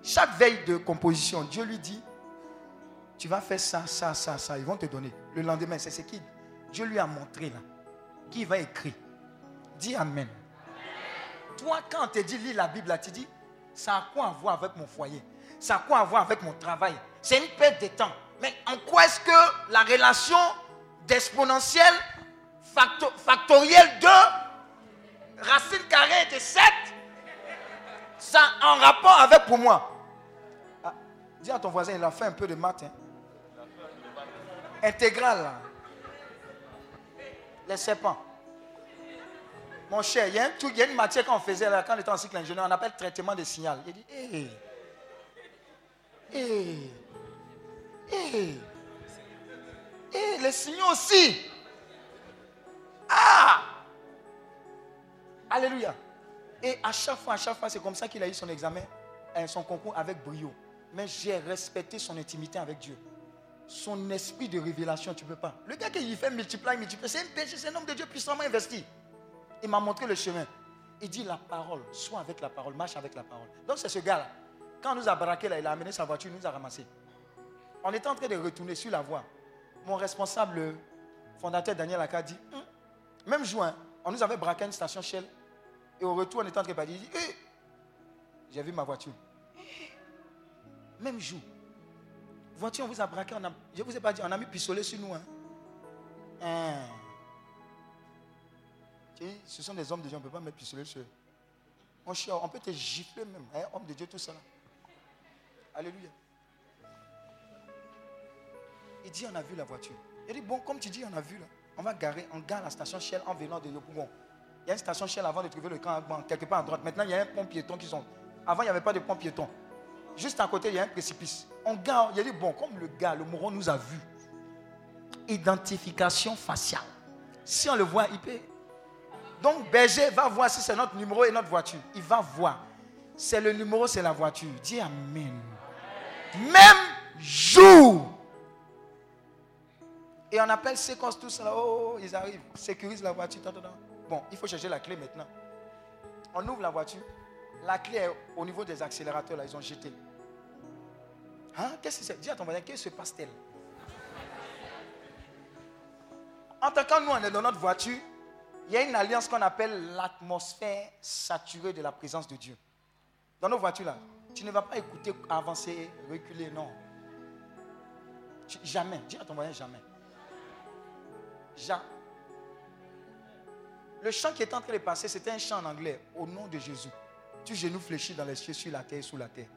Chaque veille de composition, Dieu lui dit, tu vas faire ça, ça, ça, ça. Ils vont te donner. Le lendemain, c'est ce qui Dieu lui a montré là. Qui va écrire. Dis Amen. Toi, quand on te dit lis la Bible, là, tu dis, ça a quoi à voir avec mon foyer? Ça a quoi à voir avec mon travail? C'est une perte de temps. Mais en quoi est-ce que la relation d'exponentielle facto- factorielle de racine carrée de 7 ça a un rapport avec pour moi? Ah, Dis à ton voisin, il a fait un peu de maths. hein. Intégral. là. Les serpents. Mon cher, il y y a une matière qu'on faisait là, quand on était en cycle ingénieur, on appelle traitement de signal. Il dit, hé, hé, hé, hé, les signaux aussi. Ah! Alléluia. Et à chaque fois, à chaque fois, c'est comme ça qu'il a eu son examen, euh, son concours avec brio. Mais j'ai respecté son intimité avec Dieu. Son esprit de révélation, tu ne peux pas. Le gars qui fait multiply, multiply, c'est un péché, c'est un homme de Dieu puissamment investi. Il m'a montré le chemin. Il dit la parole, sois avec la parole, marche avec la parole. Donc c'est ce gars-là. Quand on nous a braqué là, il a amené sa voiture, il nous a ramassé. On était en train de retourner sur la voie. Mon responsable, le fondateur Daniel Aka dit, Hum, même jour, hein, on nous avait braqué à une station Shell. Et au retour, on était en train de dit, Hé, j'ai vu ma voiture. Même jour. Voiture, on vous a braqué. On je ne vous ai pas dit, on a mis pistolet sur nous. Hein. Hein. Ce sont des hommes de Dieu, on ne peut pas mettre pistolet sur eux. Cher, on peut te gifler même. Hein, homme de Dieu, tout ça. Alléluia. Il dit, on a vu la voiture. Il dit, bon, comme tu dis, on a vu là. On va garer, on gare la station Shell en venant de Yopougon. Il y a une station Shell avant de trouver le camp quelque part à droite. Maintenant, il y a un pont piéton qui sont. Avant, il n'y avait pas de pont piéton. Juste à côté, il y a un précipice. On gare, il a dit, bon, comme le gars, le moron nous a vu. Identification faciale. Si on le voit, il peut. Donc, berger va voir si c'est notre numéro et notre voiture. Il va voir. C'est le numéro, c'est la voiture. Dis Amen. Même jour. Et on appelle séquence tout ça. Oh, ils arrivent. Sécurise la voiture. Bon, il faut chercher la clé maintenant. On ouvre la voiture. La clé est au niveau des accélérateurs. Là, ils ont jeté. Hein? Qu'est-ce que c'est? Dis à ton voisin, qu'est-ce qui se passe-t-il En tant que nous, on est dans notre voiture, il y a une alliance qu'on appelle l'atmosphère saturée de la présence de Dieu. Dans nos voitures, là, tu ne vas pas écouter avancer, reculer, non. Jamais. Dis à ton voisin jamais. Jamais. Le chant qui est en train de passer, c'était un chant en anglais. Au nom de Jésus. Tu genoux fléchis dans les cieux, sur la terre sous la terre.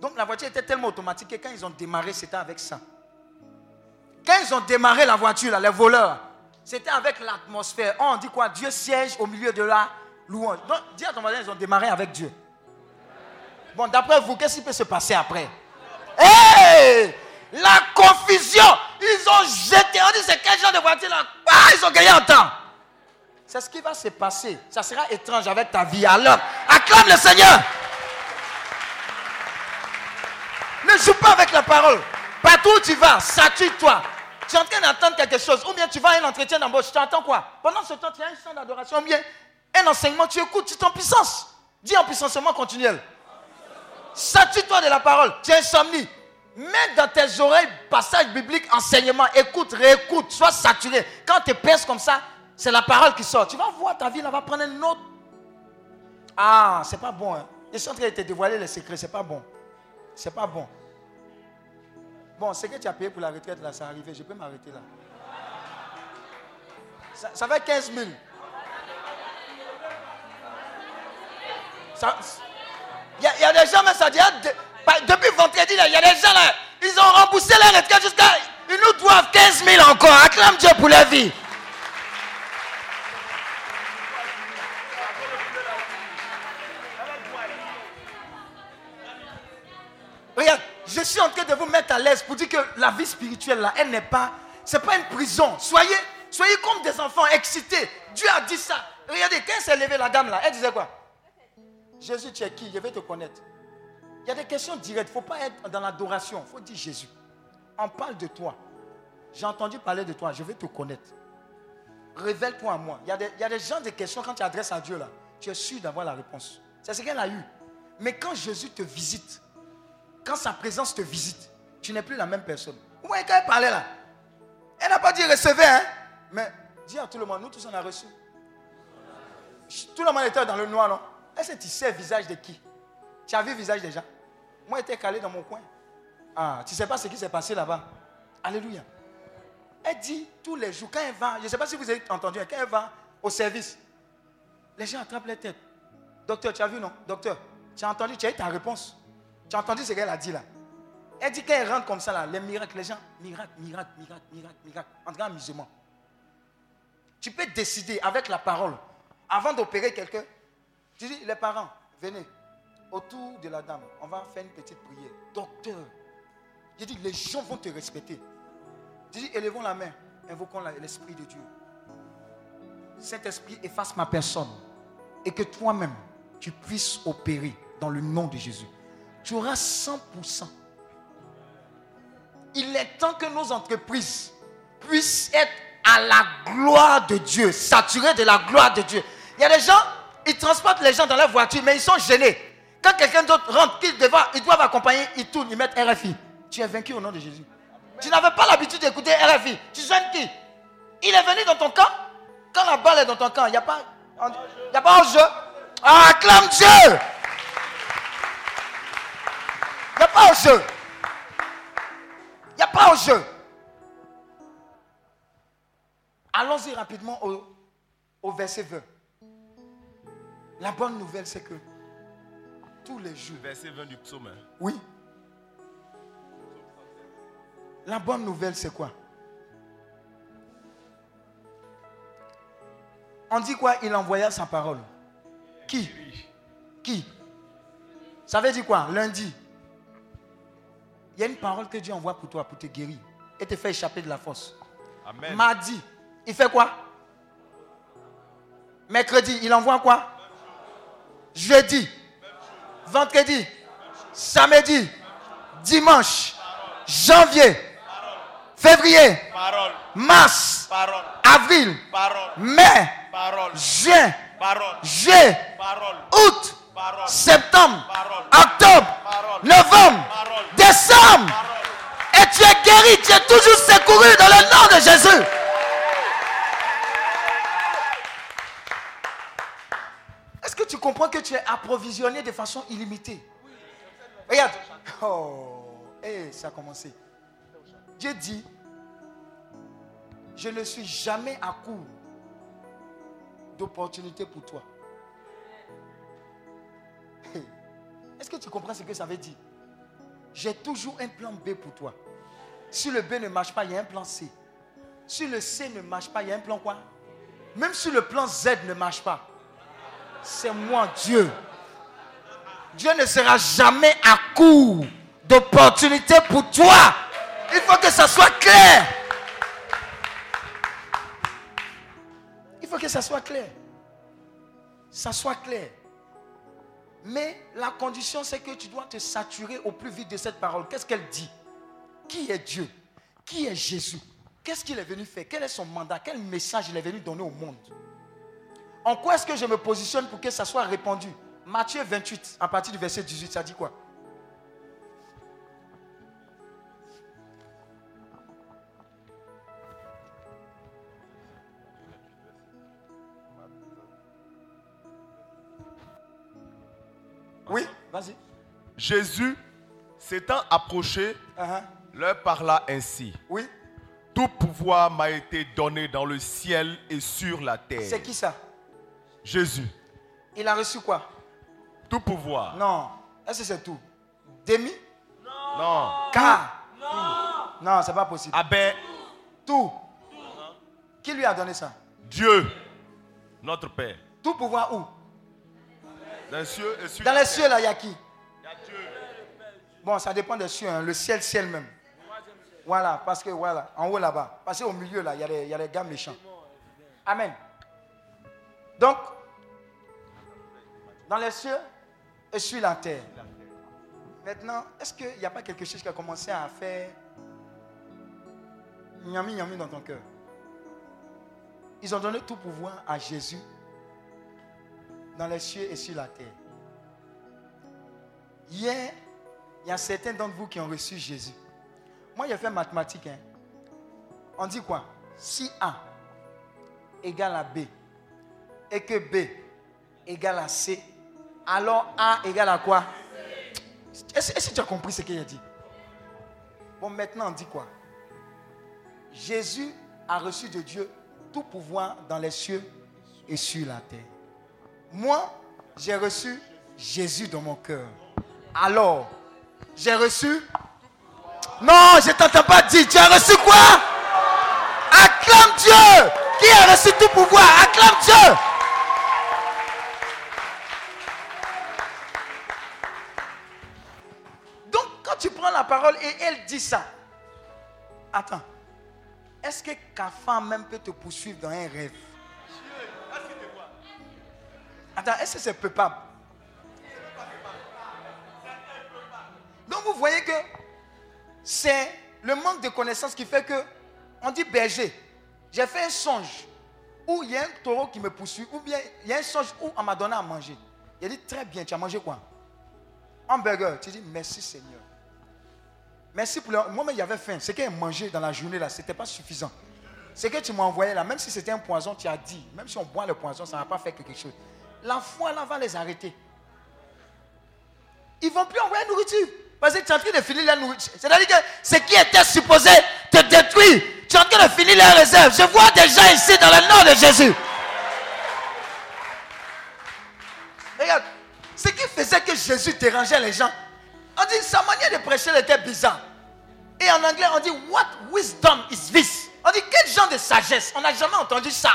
Donc la voiture était tellement automatique que quand ils ont démarré, c'était avec ça. Quand ils ont démarré la voiture, les voleurs, c'était avec l'atmosphère. On dit quoi? Dieu siège au milieu de la louange. Donc, dis à ton voisin, ils ont démarré avec Dieu. Bon, d'après vous, qu'est-ce qui peut se passer après? Hey La confusion Ils ont jeté. On dit, c'est quel genre de voiture là? Ah, Ils ont gagné en temps. C'est ce qui va se passer. Ça sera étrange avec ta vie. Alors, acclame le Seigneur. Ne joue pas avec la parole. Partout où tu vas, sature-toi. Tu es en train d'entendre quelque chose. Ou bien tu vas à un entretien d'embauche. Tu entends quoi? Pendant ce temps, tu as un chant d'adoration. Ou bien un enseignement. Tu écoutes, tu es en puissance. Dis en puissancement continuel. Sature-toi de la parole. Tu es insomnie. Mets dans tes oreilles passage biblique, enseignement. Écoute, réécoute. Sois saturé. Quand tu penses comme ça, c'est la parole qui sort. Tu vas voir ta vie, elle va prendre une autre. Ah, c'est pas bon. Hein. Je suis en train de te dévoiler les secrets. C'est pas bon. C'est pas bon. Bon, ce que tu as payé pour la retraite, là, c'est arrivé. Je peux m'arrêter là. Ça, fait 15 000. Il y, a des gens, mais ça dit, hein, depuis vendredi, il y a des gens là, ils ont remboursé la retraite jusqu'à. Ils nous doivent 15 000 encore. Acclame Dieu pour la vie. Regarde. Je suis en train de vous mettre à l'aise pour dire que la vie spirituelle, là, elle n'est pas. C'est pas une prison. Soyez, soyez comme des enfants excités. Dieu a dit ça. Regardez, quand s'est levée, la dame là, elle disait quoi? Jésus, tu es qui? Je vais te connaître. Il y a des questions directes. Il ne faut pas être dans l'adoration. Il faut dire Jésus. On parle de toi. J'ai entendu parler de toi. Je vais te connaître. Révèle-toi à moi. Il y, a des, il y a des gens, des questions, quand tu adresses à Dieu là, tu es sûr d'avoir la réponse. C'est ce qu'elle a eu. Mais quand Jésus te visite, quand sa présence te visite, tu n'es plus la même personne. Vous voyez, quand elle parlait là, elle n'a pas dit recevez, hein. Mais dis à tout le monde, nous tous on a reçu. Tout le monde était dans le noir, non? Est-ce que tu sais le visage de qui? Tu as vu le visage des gens Moi, j'étais calé dans mon coin. Ah, tu ne sais pas ce qui s'est passé là-bas? Alléluia. Elle dit tous les jours, quand elle va, je ne sais pas si vous avez entendu, quand elle va au service, les gens attrapent les têtes. Docteur, tu as vu, non? Docteur, tu as entendu, tu as eu ta réponse. Tu as entendu ce qu'elle a dit là? Elle dit qu'elle rentre comme ça là, les miracles, les gens, miracle, miracle, miracle, miracle, miracle, en grand musulman. Tu peux décider avec la parole, avant d'opérer quelqu'un, tu dis, les parents, venez, autour de la dame, on va faire une petite prière. Docteur, je dis, les gens vont te respecter. Je dis, élevons la main, invoquons l'Esprit de Dieu. Saint-Esprit, efface ma personne. Et que toi-même, tu puisses opérer dans le nom de Jésus. Tu auras 100%. Il est temps que nos entreprises puissent être à la gloire de Dieu, saturées de la gloire de Dieu. Il y a des gens, ils transportent les gens dans leur voiture, mais ils sont gênés. Quand quelqu'un d'autre rentre, qu'ils ils doivent accompagner, ils tournent, ils mettent RFI. Tu es vaincu au nom de Jésus. Tu n'avais pas l'habitude d'écouter RFI. Tu gênes qui? Il est venu dans ton camp. Quand la balle est dans ton camp, il n'y a pas, il y a pas jeu. Ah, acclame Dieu. Il n'y a pas au jeu. Il n'y a pas au jeu. Allons-y rapidement au, au verset 20. La bonne nouvelle, c'est que tous les jours, Verset 20 du psaume. hein. oui. La bonne nouvelle, c'est quoi? On dit quoi? Il envoya sa parole. Qui? Qui? Ça veut dire quoi? Lundi. Il y a une parole que Dieu envoie pour toi, pour te guérir et te faire échapper de la force. Amen. Mardi, il fait quoi? Mercredi, il envoie quoi? Jeudi, vendredi, samedi, dimanche, janvier, février, mars, avril, mai, juin, juillet, août, septembre, octobre, novembre, décembre. Et tu es guéri, tu es toujours secouru dans le nom de Jésus. Est-ce que tu comprends que tu es approvisionné de façon illimitée? Regarde. Oh, eh, ça a commencé. Dieu dit, je ne suis jamais à court d'opportunités pour toi. Est-ce que tu comprends ce que ça veut dire? J'ai toujours un plan B pour toi. Si le B ne marche pas, il y a un plan C. Si le C ne marche pas, il y a un plan quoi? Même si le plan Z ne marche pas, c'est moi, Dieu. Dieu ne sera jamais à court d'opportunités pour toi. Il faut que ça soit clair. Il faut que ça soit clair. Ça soit clair. Mais la condition, c'est que tu dois te saturer au plus vite de cette parole. Qu'est-ce qu'elle dit? Qui est Dieu? Qui est Jésus? Qu'est-ce qu'il est venu faire? Quel est son mandat? Quel message il est venu donner au monde? En quoi est-ce que je me positionne pour que ça soit répandu? Matthieu 28, à partir du verset 18, ça dit quoi? Jésus, s'étant approché, Uh-huh. leur parla ainsi. Oui, Tout pouvoir m'a été donné dans le ciel et sur la terre. c'est qui ça? Jésus. Il a reçu quoi? Tout pouvoir. Non. Est-ce que c'est tout? Demi? Non. Car? Non. Non, c'est pas possible. Ah ben, Tout. Qui lui a donné ça? Dieu, notre Père, Tout pouvoir où? Dans les cieux et sur Dans les terre. cieux, là, il y a qui? Bon, ça dépend des cieux, hein, le ciel, ciel même. Voilà, parce que voilà, en haut là-bas. Parce qu'au milieu là, il y, a des gars méchants. Amen. Donc, dans les cieux et sur la terre. Maintenant, est-ce qu'il n'y a pas quelque chose qui a commencé à faire Nyami Nyami dans ton cœur? Ils ont donné tout pouvoir à Jésus dans les cieux et sur la terre. Hier, il y a certains d'entre vous qui ont reçu Jésus. Moi, j'ai fait mathématiques. hein. On dit quoi? Si A égale à B et que B égale à C, alors A égale à quoi? Est-ce que tu as compris ce qu'il a dit? Bon, maintenant, on dit quoi? Jésus a reçu de Dieu tout pouvoir dans les cieux et sur la terre. Moi, j'ai reçu Jésus dans mon cœur. Alors, j'ai reçu. Non, je ne t'entends pas dire. Tu as reçu quoi? Acclame Dieu. Qui a reçu tout pouvoir? Acclame Dieu. Donc, quand tu prends la parole et elle dit ça, attends, est-ce que femme même peut te poursuivre dans un rêve? Attends, est-ce que c'est peupable Donc vous voyez que c'est le manque de connaissances qui fait que on dit berger. J'ai fait un songe où il y a un taureau qui me poursuit, ou bien il y a un songe où on m'a donné à manger. Il a dit très bien, tu as mangé quoi? Hamburger. Tu dis merci Seigneur. Merci pour le... Moi-même, j'avais faim. Ce qu'il a mangé dans la journée là, ce n'était pas suffisant. Ce que tu m'as envoyé là, même si c'était un poison, tu as dit, même si on boit le poison, ça ne va pas faire quelque chose. La foi là va les arrêter. Ils ne vont plus envoyer nourriture. Parce que tu es en train de finir la nourriture. C'est-à-dire que ce qui était supposé te détruire, tu es en train de finir les réserves. Je vois des gens ici dans le nom de Jésus. Regarde, ce qui faisait que Jésus dérangeait les gens, on dit sa manière de prêcher était bizarre. Et en anglais, on dit What wisdom is this? On dit quel genre de sagesse? On n'a jamais entendu ça.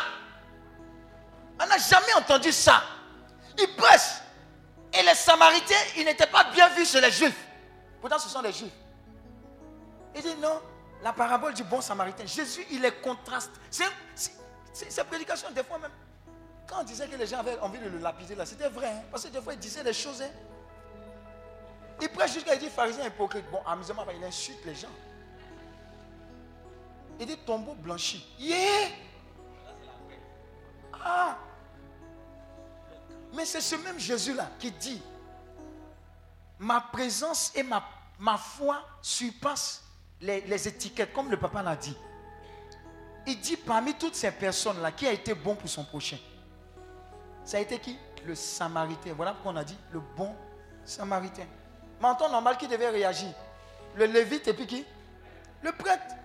On n'a jamais entendu ça. Il prêche. Et les Samaritains, ils n'étaient pas bien vus chez les Juifs. Pourtant, ce sont les Juifs. Il dit non, la parabole du bon Samaritain. Jésus, il est contraste. Ces prédications, des fois même, quand on disait que les gens avaient envie de le lapider, là, c'était vrai. hein, parce que des fois, il disait des choses. hein. Il prêche jusqu'à il dit pharisien hypocrite. Bon, amusement, il insulte les gens. Il dit tombeau blanchi. Yeah! Ah! Mais c'est ce même Jésus-là qui dit Ma présence et ma, ma foi surpassent les, les étiquettes, comme le papa l'a dit. Il dit parmi toutes ces personnes-là, qui a été bon pour son prochain? Ça a été qui? Le Samaritain. Voilà pourquoi on a dit le bon Samaritain. Mais en temps normal, qui devait réagir? Le Lévite et puis qui? Le prêtre.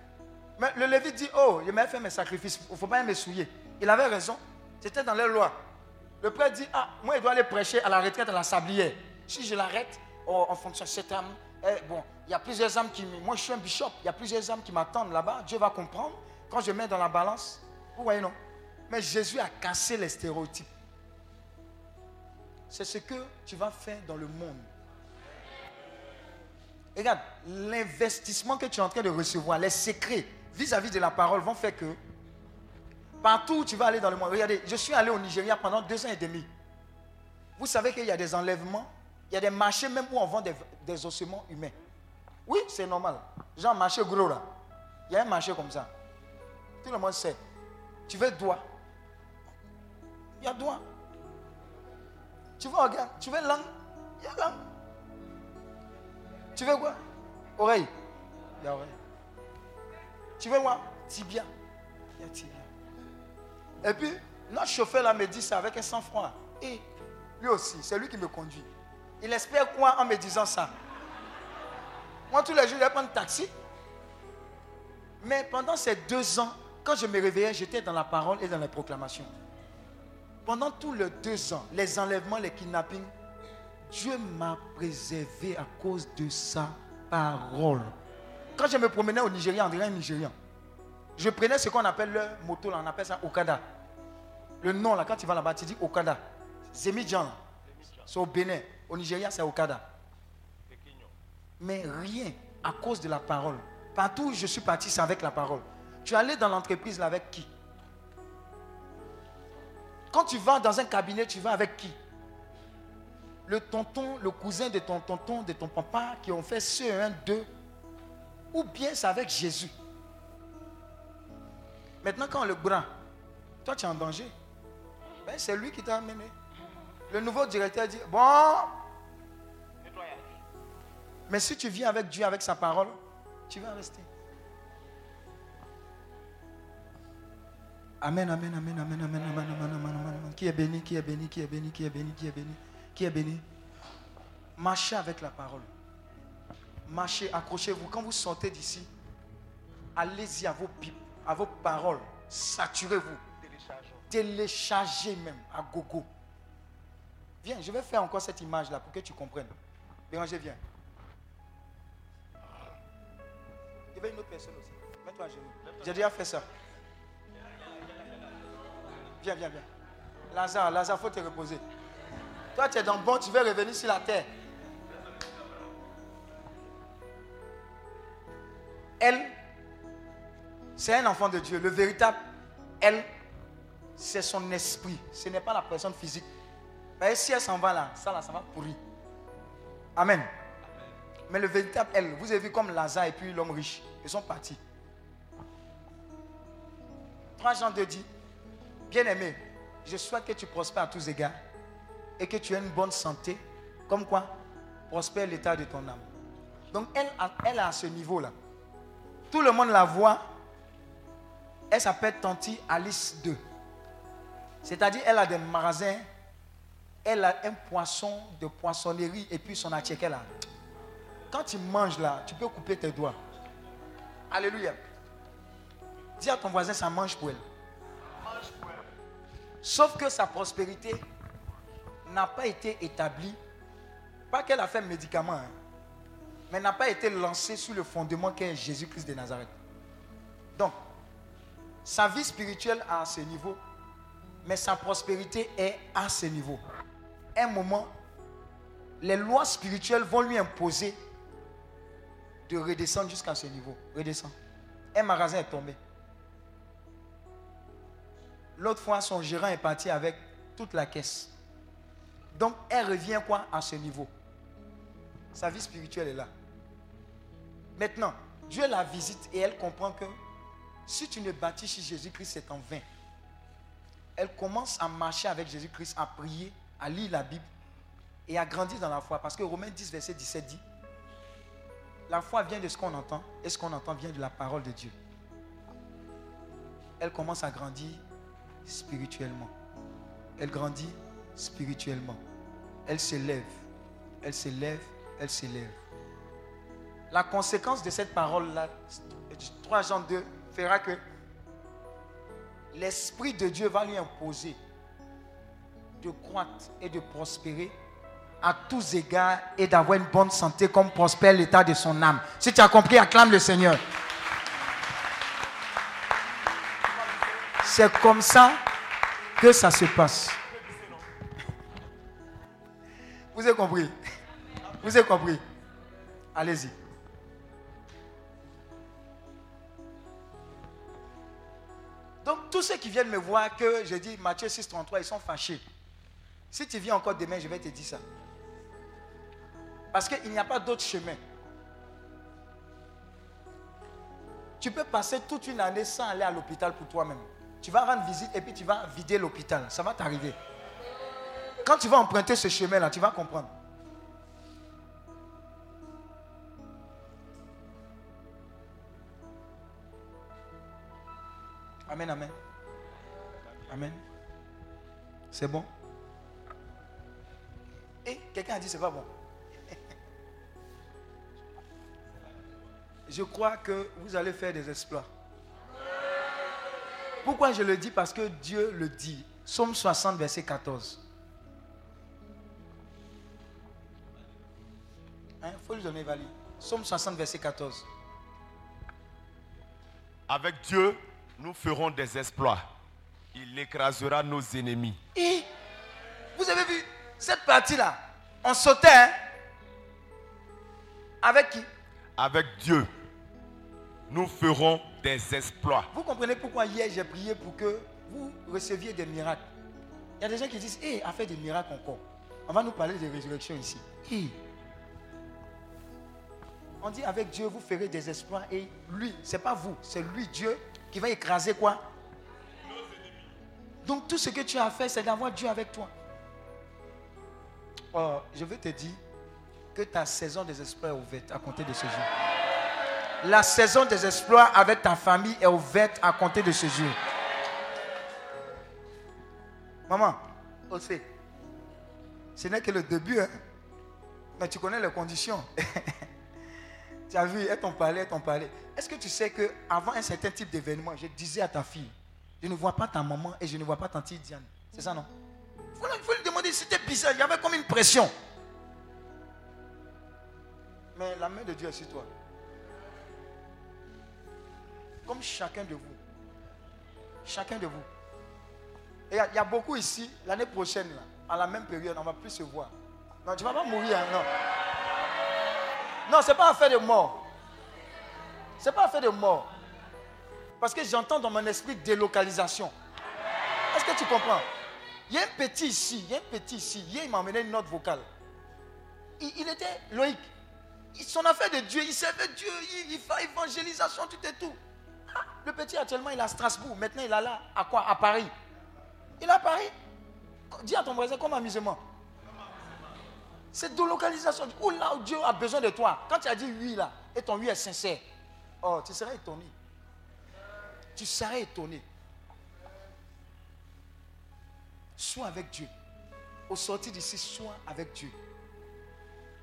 Mais le Lévite dit Oh, il m'a fait mes sacrifices, il ne faut pas me souiller. Il avait raison. C'était dans les lois. Le prêtre dit Ah, moi, il dois aller prêcher à la retraite à la sablière. Si je l'arrête, oh, en fonction de cette âme, eh, bon, il y a plusieurs âmes qui. Moi, je suis un bishop. Il y a plusieurs âmes qui m'attendent là-bas. Dieu va comprendre. Quand je mets dans la balance, vous voyez, non? Mais Jésus a cassé les stéréotypes. C'est ce que tu vas faire dans le monde. Regarde, l'investissement que tu es en train de recevoir, les secrets vis-à-vis de la parole vont faire que partout où tu vas aller dans le monde, regardez, je suis allé au Nigeria pendant deux ans et demi. Vous savez qu'il y a des enlèvements, il y a des marchés même où on vend des, ossements humains. Oui, c'est normal. Genre marché gros là. Il y a un marché comme ça. Tout le monde sait. Tu veux doigt. Il y a doigt. Tu veux organe. Tu veux langue. Il y a langue. Tu veux quoi? Oreille. Il y a oreille. Tu veux quoi? Tibia. Il y a tibia. Et puis, notre chauffeur là me dit ça avec un sang-froid. Et lui aussi, c'est lui qui me conduit. Il espère quoi en me disant ça? Moi, tous les jours, je vais prendre un taxi. Mais pendant ces deux ans, quand je me réveillais, j'étais dans la parole et dans les proclamations. Pendant tous les deux ans, les enlèvements, les kidnappings, Dieu m'a préservé à cause de sa parole. Quand je me promenais au Nigeria, dirait un Nigérian. Je prenais ce qu'on appelle leur moto, on appelle ça Okada. Le nom, là, quand tu vas là-bas, tu dis Okada. Zemidjan, c'est au Bénin. Au Nigeria, c'est Okada. Mais rien à cause de la parole. Partout où je suis parti, c'est avec la parole. Tu es allé dans l'entreprise là avec qui? Quand tu vas dans un cabinet, tu vas avec qui? Le tonton, le cousin de ton tonton, de ton papa qui ont fait ce 1, 2. Ou bien c'est avec Jésus. Maintenant, quand le bras, toi tu es en danger. Ben, c'est lui qui t'a amené. Le nouveau directeur dit, bon, mais si tu viens avec Dieu, avec sa parole, tu vas rester. Amen, amen, amen, amen, amen, amen, amen, amen, amen. Qui est béni, qui est béni, qui est béni, qui est béni, qui est béni, qui est béni. Marchez avec la parole. Marchez, accrochez-vous. Quand vous sortez d'ici, allez-y à vos pipes, à vos paroles. Saturez-vous. Téléchargez même à gogo. Viens, je vais faire encore cette image-là pour que tu comprennes. Béranger, viens. Il y avait une autre personne aussi. Mets-toi à genoux. J'ai déjà fait ça. Viens, viens, viens. Lazare, Lazare, il faut te reposer. Toi, tu es dans le bon, tu veux revenir sur la terre. Elle, c'est un enfant de Dieu. Le véritable, elle, c'est son esprit. Ce n'est pas la personne physique. Si elle s'en va là, ça là, ça va pourrir. Amen. Mais le véritable, elle, vous avez vu comme Lazare et puis l'homme riche, ils sont partis. 3 Jean 2 dit, bien-aimé, je souhaite que tu prospères à tous égards et que tu aies une bonne santé. Comme quoi Prospère l'état de ton âme. Donc elle, elle est à ce niveau-là. Tout le monde la voit. Elle s'appelle Tanti Alice 2. C'est-à-dire, elle a des magasins. Elle a un poisson de poissonnerie et puis son attiéké là. Quand tu manges là, tu peux couper tes doigts. Alléluia. Dis à ton voisin, ça mange pour elle. Sauf que sa prospérité n'a pas été établie. Pas qu'elle a fait médicament, hein, mais n'a pas été lancée sur le fondement qu'est Jésus-Christ de Nazareth. Donc, sa vie spirituelle est à ce niveau, mais sa prospérité est à ce niveau. Un moment, les lois spirituelles vont lui imposer de redescendre jusqu'à ce niveau. Redescend. Un magasin est tombé. L'autre fois, son gérant est parti avec toute la caisse. Donc, elle revient quoi à ce niveau? Sa vie spirituelle est là. Maintenant, Dieu la visite et elle comprend que si tu ne bâtis chez Jésus-Christ, c'est en vain. Elle commence à marcher avec Jésus-Christ, à prier, à lire la Bible et à grandir dans la foi. Parce que Romains 10, verset 17 dit, la foi vient de ce qu'on entend et ce qu'on entend vient de la parole de Dieu. Elle commence à grandir spirituellement. Elle grandit spirituellement. Elle s'élève. Elle s'élève. Elle s'élève. La conséquence de cette parole-là, 3 Jean 2, fera que l'Esprit de Dieu va lui imposer de croître et de prospérer à tous égards et d'avoir une bonne santé comme prospère l'état de son âme. Si tu as compris, acclame le Seigneur. C'est comme ça que ça se passe. Vous avez compris? Vous avez compris? Allez-y. Donc tous ceux qui viennent me voir que je dis Matthieu 6, 33, ils sont fâchés. Si tu viens encore demain, je vais te dire ça. Parce qu'il n'y a pas d'autre chemin. Tu peux passer toute une année sans aller à l'hôpital pour toi-même. Tu vas rendre visite et puis tu vas vider l'hôpital. Ça va t'arriver. Quand tu vas emprunter ce chemin-là, tu vas comprendre. Amen, amen. Amen. C'est bon? Et quelqu'un a dit c'est pas bon. Je crois que vous allez faire des exploits. Pourquoi je le dis? Parce que Dieu le dit. Somme 60, verset 14. Il faut lui donner valide. Somme 60, verset 14. Avec Dieu, nous ferons des exploits. Il écrasera nos ennemis. Et vous avez vu cette partie-là? On sautait. hein? Avec qui? Avec Dieu, nous ferons des exploits. Vous comprenez pourquoi hier j'ai prié pour que vous receviez des miracles? Il y a des gens qui disent, hé, a fait des miracles encore. On va nous parler de résurrection ici. On dit avec Dieu, vous ferez des exploits et lui, c'est pas vous, c'est lui, Dieu, qui va écraser quoi? Donc tout ce que tu as fait, c'est d'avoir Dieu avec toi. Oh, je veux te dire que ta saison des exploits est ouverte à compter de ce jour. La saison des exploits avec ta famille est ouverte à compter de ce jour. Maman, aussi, ce n'est que le début, hein. mais tu connais les conditions. tu as vu, elle t'en parlait, elle t'en parlait. Est-ce que tu sais qu'avant un certain type d'événement, je disais à ta fille, je ne vois pas ta maman et je ne vois pas tante Diane. C'est ça, non? Il faut, faut lui demander, c'était bizarre, il y avait comme une pression. Mais la main de Dieu est sur toi. Comme chacun de vous. Chacun de vous. Et il y a- beaucoup ici, l'année prochaine, là, à la même période, on ne va plus se voir. Non, tu ne vas pas mourir, hein, non. Non, ce n'est pas affaire de mort. Ce n'est pas affaire de mort. Parce que j'entends dans mon esprit délocalisation. Est-ce que tu comprends? Il y a un petit ici, il y a un petit ici. Hier, il m'a amené une note vocale. Il, il était Loïc. Son affaire de Dieu, il servait Dieu, il, il fait évangélisation, tout et tout. Le petit actuellement, il est à Strasbourg. Maintenant, il est là. À quoi? À Paris. Il est à Paris. Dis à ton voisin comme amusement. C'est de localisation. Où là où Dieu a besoin de toi? Quand tu as dit oui là, et ton oui est sincère, oh, tu serais étonné. Tu serais étonné. Sois avec Dieu. Au sortir d'ici, sois avec Dieu.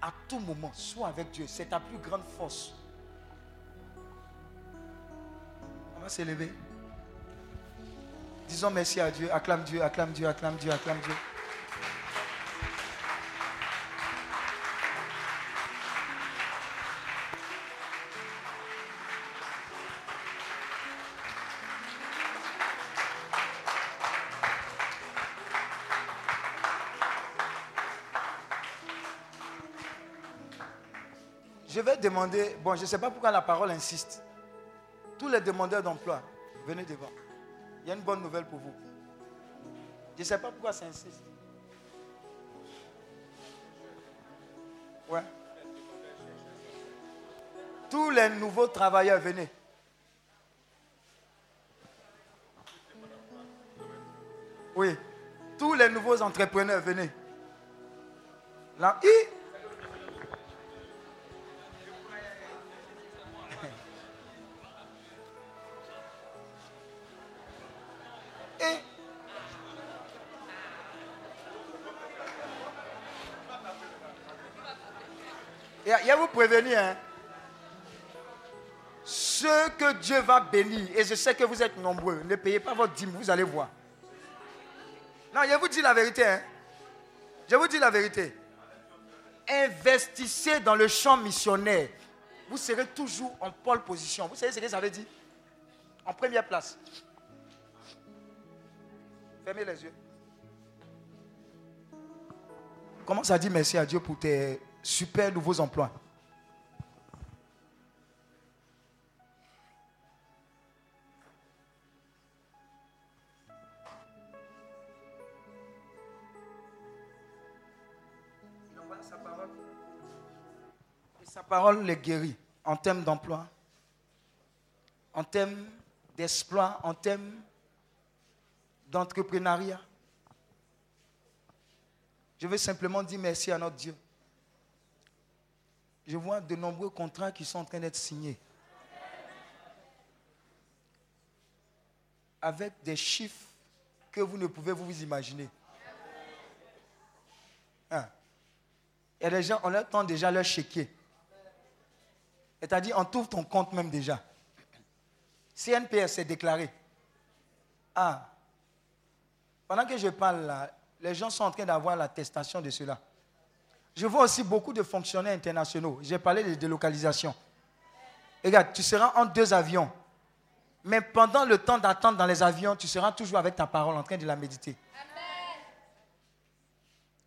À tout moment, sois avec Dieu. C'est ta plus grande force. S'élever. Disons merci à Dieu. Acclame Dieu, acclame Dieu, acclame Dieu, acclame Dieu. Je vais demander, bon, je ne sais pas pourquoi la parole insiste. Tous les demandeurs d'emploi, venez devant. Il y a une bonne nouvelle pour vous. Je ne sais pas pourquoi ça insiste. Ouais. Tous les nouveaux travailleurs, venez. Oui. Tous les nouveaux entrepreneurs, venez. Là. Prévenir, hein. Ceux que Dieu va bénir, et je sais que vous êtes nombreux, ne payez pas votre dîme, vous allez voir. Non, je vous dis la vérité, hein. Je vous dis la vérité. Investissez dans le champ missionnaire. Vous serez toujours en pole position. Vous savez ce que ça veut dire? En première place. Fermez les yeux. Commence à dire merci à Dieu pour tes super nouveaux emplois? Parole les guérit en termes d'emploi, en termes d'exploit, en termes d'entrepreneuriat. Je veux simplement dire merci à notre Dieu. Je vois de nombreux contrats qui sont en train d'être signés. Avec des chiffres que vous ne pouvez vous imaginer. Hein? Il y a des gens, on leur tend déjà leur chéquier. C'est-à-dire, on trouve ton compte même déjà. CNPS s'est déclaré. Ah, pendant que je parle là, les gens sont en train d'avoir l'attestation de cela. Je vois aussi beaucoup de fonctionnaires internationaux. J'ai parlé de délocalisation. Regarde, tu seras en deux avions. Mais pendant le temps d'attente dans les avions, tu seras toujours avec ta parole en train de la méditer.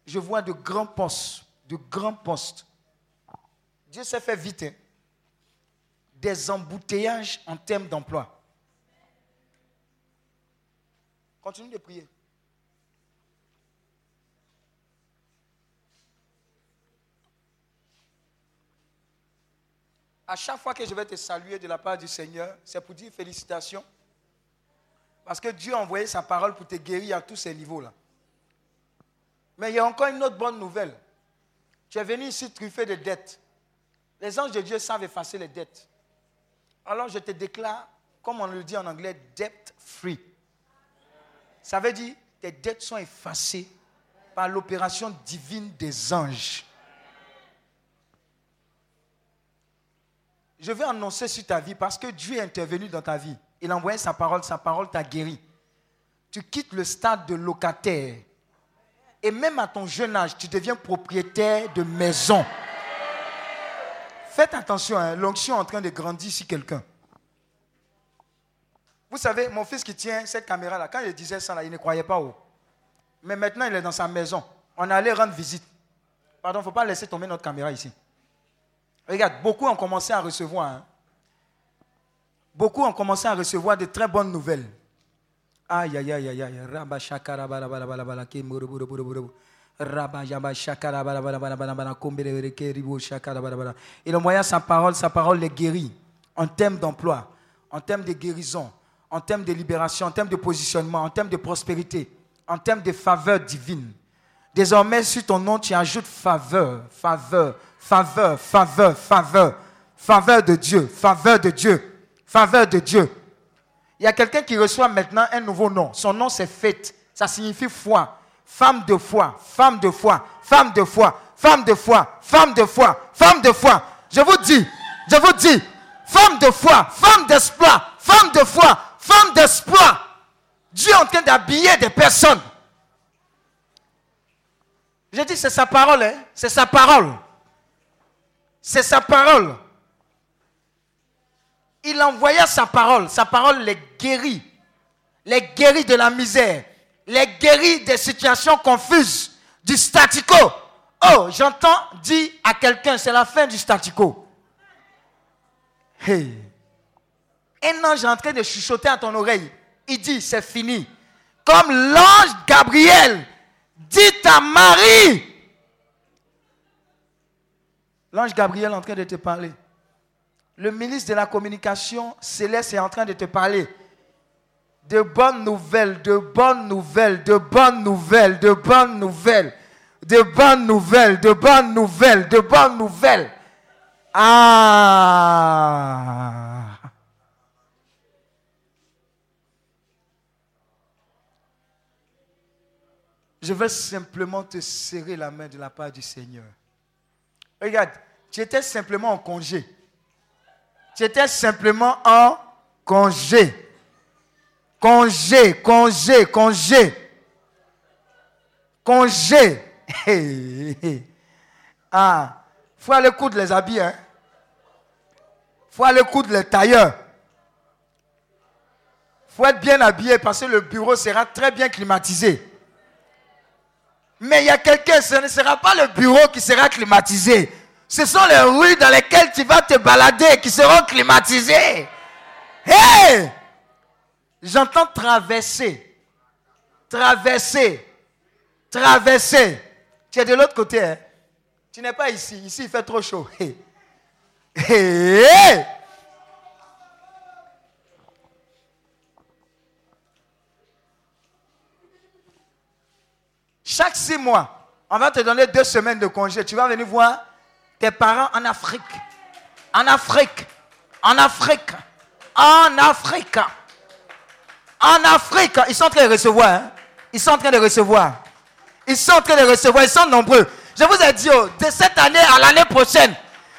Je vois de grands postes, de grands postes, Dieu s'est fait vite. hein. Des embouteillages en termes d'emploi. Continue de prier. À chaque fois que je vais te saluer de la part du Seigneur, c'est pour dire félicitations. Parce que Dieu a envoyé sa parole pour te guérir à tous ces niveaux-là. Mais il y a encore une autre bonne nouvelle. Tu es venu ici truffé de dettes. Les anges de Dieu savent effacer les dettes. Alors je te déclare, comme on le dit en anglais, debt free. Ça veut dire tes dettes sont effacées par l'opération divine des anges. Je vais annoncer sur ta vie parce que Dieu est intervenu dans ta vie. Il a envoyé sa parole, sa parole t'a guéri. Tu quittes le stade de locataire. Et même à ton jeune âge, tu deviens propriétaire de maison. Faites attention, hein, l'onction est en train de grandir ici quelqu'un. Vous savez, mon fils qui tient cette caméra-là, quand il disait ça, là, il ne croyait pas au. Mais maintenant, il est dans sa maison. On allé rendre visite. Pardon, il ne faut pas laisser tomber notre caméra ici. Regarde, beaucoup ont commencé à recevoir. hein. Beaucoup ont commencé à recevoir de très bonnes nouvelles. Aïe, aïe, aïe, aïe, aïe. Bala. Il envoya sa parole, sa parole les guérit en termes d'emploi, en termes de guérison, en termes de libération, en termes de positionnement, en termes de prospérité, en termes de faveur divine. Désormais, sur ton nom, tu ajoutes faveur, faveur, faveur, faveur, faveur, faveur de Dieu, faveur de Dieu, faveur de Dieu. Il y a quelqu'un qui reçoit maintenant un nouveau nom. Son nom, c'est Fête. Ça signifie foi. Femme de foi, femme de foi, femme de foi, femme de foi, femme de foi, femme de foi. Je vous dis, je vous dis, femme de foi, femme d'espoir, femme de foi, femme d'espoir. Dieu est en train d'habiller des personnes. Je dis, c'est sa parole, hein? c'est sa parole. C'est sa parole. Il envoya sa parole. Sa parole les guérit. Les guérit de la misère. Les guérit des situations confuses. Du statu quo. Oh, j'entends dire à quelqu'un, c'est la fin du statu quo. Hey. Un ange est en train de chuchoter à ton oreille. Il dit, c'est fini. Comme l'ange Gabriel dit à Marie. L'ange Gabriel est en train de te parler. Le ministre de la communication céleste est en train de te parler. De bonnes nouvelles, de bonnes nouvelles, de bonnes nouvelles, de bonnes nouvelles, de bonnes nouvelles, de bonnes nouvelles, de bonnes nouvelles. Ah. Je veux simplement te serrer la main de la part du Seigneur. Regarde, tu étais simplement en congé. Tu étais simplement en congé. Congé, congé, congé. Congé. Hey, hey. Ah, faut aller coudre les habits, hein. Faut aller coudre les tailleurs. Faut être bien habillé parce que le bureau sera très bien climatisé. Mais il y a quelqu'un, ce ne sera pas le bureau qui sera climatisé. Ce sont les rues dans lesquelles tu vas te balader qui seront climatisées. Hé! J'entends traverser. Traverser. Traverser. Tu es de l'autre côté. hein? Tu n'es pas ici. Ici, il fait trop chaud. Hé! Hé! Chaque six mois, on va te donner deux semaines de congé. Tu vas venir voir tes parents en Afrique. En Afrique. En Afrique. En Afrique. En Afrique. Ils sont en train de recevoir. hein. Ils sont en train de recevoir. Ils sont en train de recevoir. Ils sont nombreux. Je vous ai dit, oh, de cette année à l'année prochaine.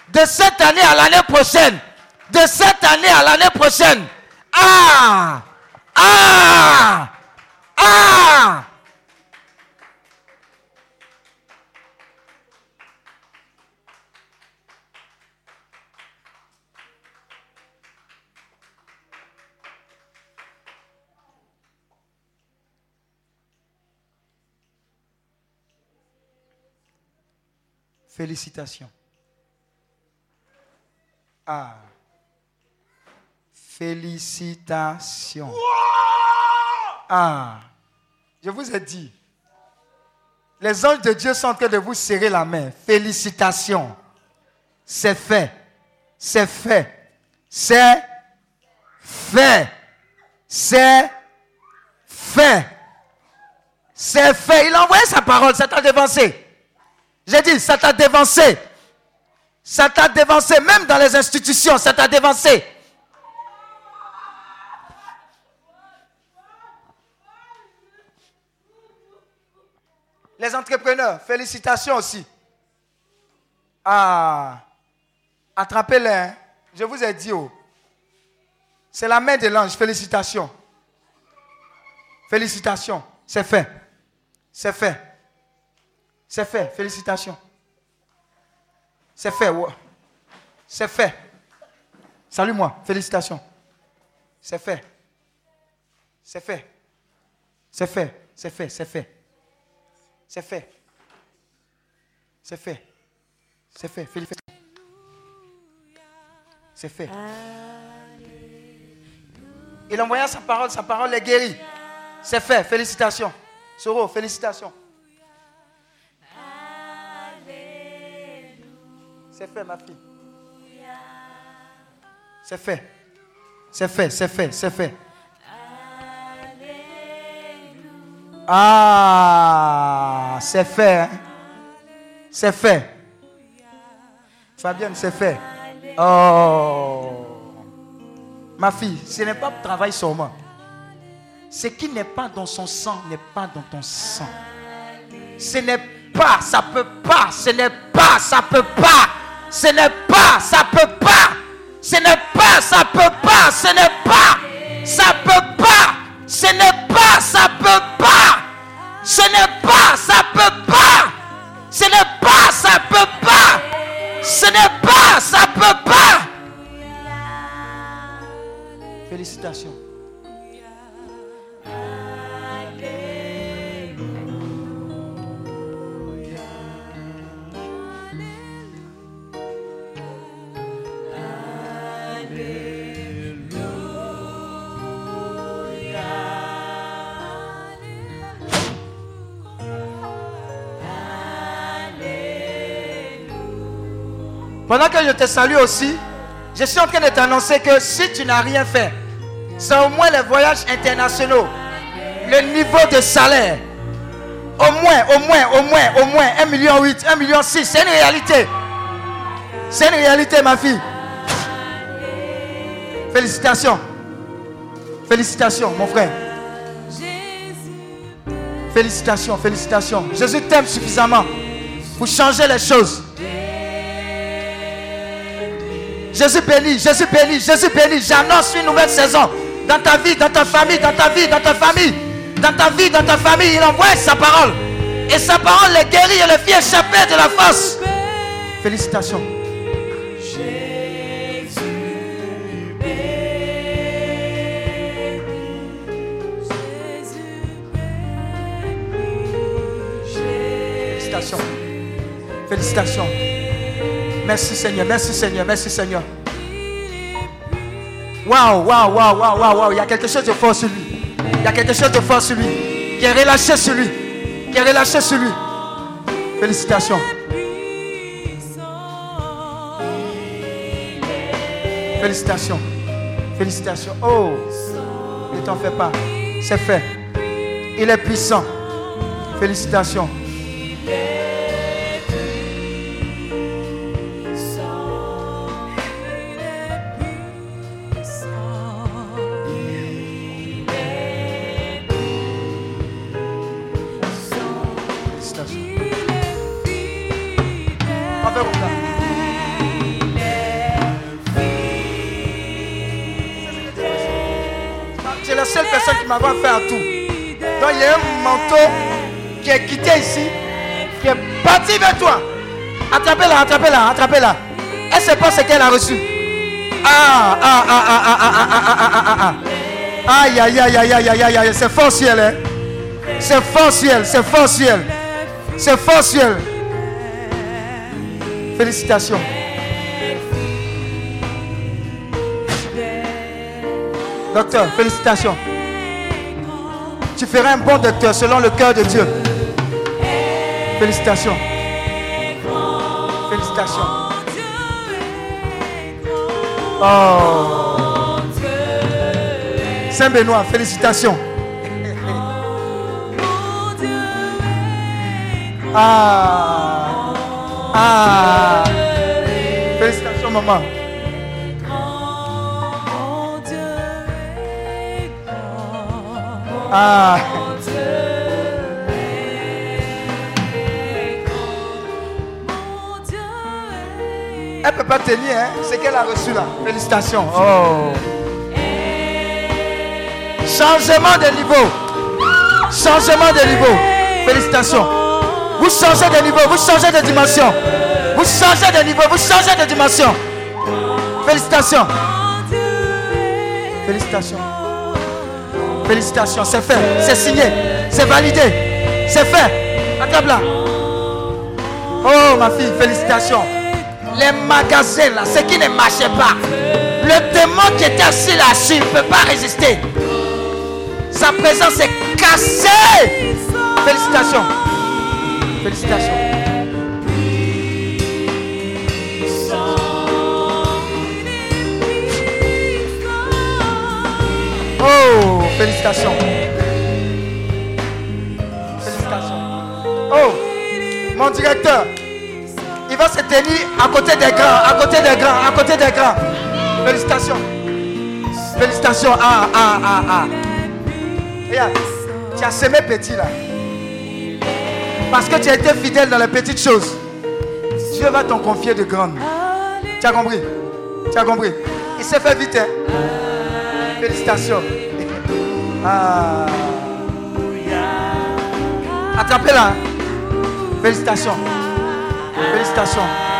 De cette année à l'année prochaine. De cette année à l'année prochaine. Ah! Ah! Ah! Félicitations. Ah. Félicitations. Ah. Je vous ai dit. Les anges de Dieu sont en train de vous serrer la main. Félicitations. C'est fait. C'est fait. C'est fait. C'est fait. C'est fait. Il a envoyé sa parole. Ça t'a dévancé. J'ai dit, ça t'a dévancé. Ça t'a dévancé. Même dans les institutions, ça t'a dévancé. Les entrepreneurs, félicitations aussi. Ah, attrapez-les. hein. Je vous ai dit, oh. c'est la main de l'ange. Félicitations. Félicitations. C'est fait. C'est fait. C'est fait. Félicitations. C'est fait. ouais. C'est fait. Salut-moi. Félicitations. C'est fait. C'est fait. C'est fait. C'est fait. C'est fait. C'est fait. C'est fait. C'est fait. Félicitations. C'est fait. Il envoya sa parole, sa parole est guérie. C'est fait. Félicitations. Soro, félicitations. C'est fait, ma fille. C'est fait. C'est fait, c'est fait, c'est fait. Ah, c'est fait. hein. C'est fait. Fabienne, c'est fait. Oh. Ma fille, ce n'est pas travail moi. Ce qui n'est pas dans son sang n'est pas dans ton sang. Ce n'est pas, ça peut pas, ce n'est pas, ça peut pas. Ce n'est pas, ça peut pas. Ce n'est pas, ça peut pas. Ce n'est pas, ça peut pas. Ce n'est pas, ça peut pas. Ce n'est pas, ça peut pas. Ce n'est pas, ça peut pas. Ce n'est pas, ça peut pas. Félicitations. Pendant que je te salue aussi, je suis en train de t'annoncer que si tu n'as rien fait, c'est au moins les voyages internationaux, le niveau de salaire. Au moins, au moins, au moins, au moins 1 million 8, 1 million 6. C'est une réalité. C'est une réalité, ma fille. Félicitations. Félicitations, mon frère. Félicitations, félicitations. Jésus t'aime suffisamment pour changer les choses. Jésus béni, Jésus béni, Jésus béni. J'annonce une nouvelle saison dans ta vie, dans ta famille, dans ta vie, dans ta famille, dans ta vie, dans ta famille. Il envoie sa parole. Et sa parole les guérit et les fit échapper de la force. Félicitations. Félicitations. Félicitations. Merci Seigneur, merci Seigneur, merci Seigneur. Waouh, waouh, waouh, waouh, waouh, waouh. Il y a quelque chose de fort sur lui. Il y a quelque chose de fort sur lui. Qui est relâché sur lui. Qui est relâché sur lui. Félicitations. Félicitations. Félicitations. Oh, ne t'en fais pas. C'est fait. Il est puissant. Félicitations. Qui m'avait fait un tout. Donc il y a un manteau qui est quitté ici, qui est parti vers toi. Attrapez-la, attrapez-la, attrapez-la. Elle sait pas ce qu'elle a reçu. Ah, ah, ah, ah, ah, ah, ah, ah, ah, ah, ah. Aïe, aïe, aïe, aïe, aïe, aïe, aïe, c'est fort ciel, hein. C'est fort ciel, c'est fort ciel. C'est fort ciel. Félicitations. Docteur, félicitations. Tu feras un bon docteur selon le cœur de Dieu. Félicitations. Félicitations. Oh. Saint-Benoît, félicitations. Ah. Ah. Félicitations, maman. Ah. Elle ne peut pas tenir, hein? C'est qu'elle a reçu là. Félicitations. Oh. Changement de niveau. Changement de niveau. Félicitations. Vous changez de niveau, vous changez de dimension. Vous changez de niveau, vous changez de dimension. Félicitations. Félicitations. Félicitations, c'est fait, c'est signé, c'est validé, c'est fait. Attrape là. Oh ma fille, félicitations. Les magasins là, ce qui ne marchait pas. Le démon qui était assis là-dessus ne peut pas résister. Sa présence est cassée. Félicitations. Félicitations. Oh, félicitations. Félicitations. Oh, mon directeur, il va se tenir à côté des grands, à côté des grands, à côté des grands. Félicitations. Félicitations. Ah, ah, ah, ah. Regarde, tu as semé petit là. Parce que tu as été fidèle dans les petites choses. Dieu va t'en confier de grandes. Tu as compris? Tu as compris? Il s'est fait vite. Hein? Félicitations. Ah. Attrapez-la. Félicitations. Félicitations.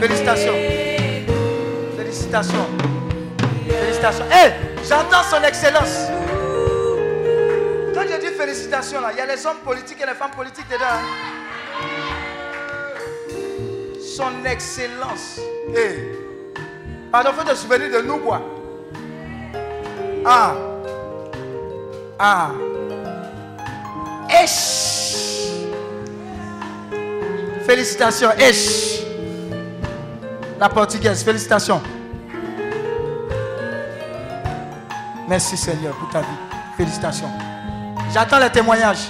Félicitations. Félicitations. Félicitations. Hé, j'entends son excellence. Quand je dis félicitations, là, il y a les hommes politiques et les femmes politiques dedans. hein. Son excellence. Hé. Pardon, faut te souvenir de nous, quoi. Ah. Ah. Esh. Félicitations, Esh. La portugaise, félicitations. Merci Seigneur pour ta vie. Félicitations. J'attends les témoignages.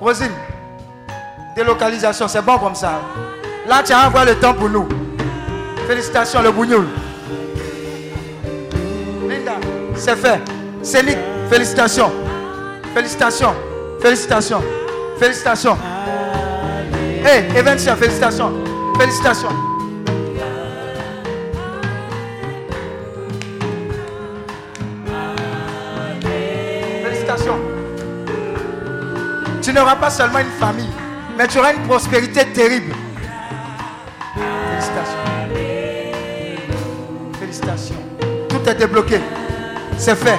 Rosine, délocalisation, c'est bon comme ça. Là, tu as envoyé le temps pour nous. Félicitations, le bougnoul. Linda, c'est fait. Céline, félicitations. Félicitations. Félicitations. Félicitations. Hey, Eventia, félicitations. Félicitations. Félicitations. N'auras pas seulement une famille, mais tu auras une prospérité terrible. Félicitations. Félicitations. Tout est débloqué. C'est fait.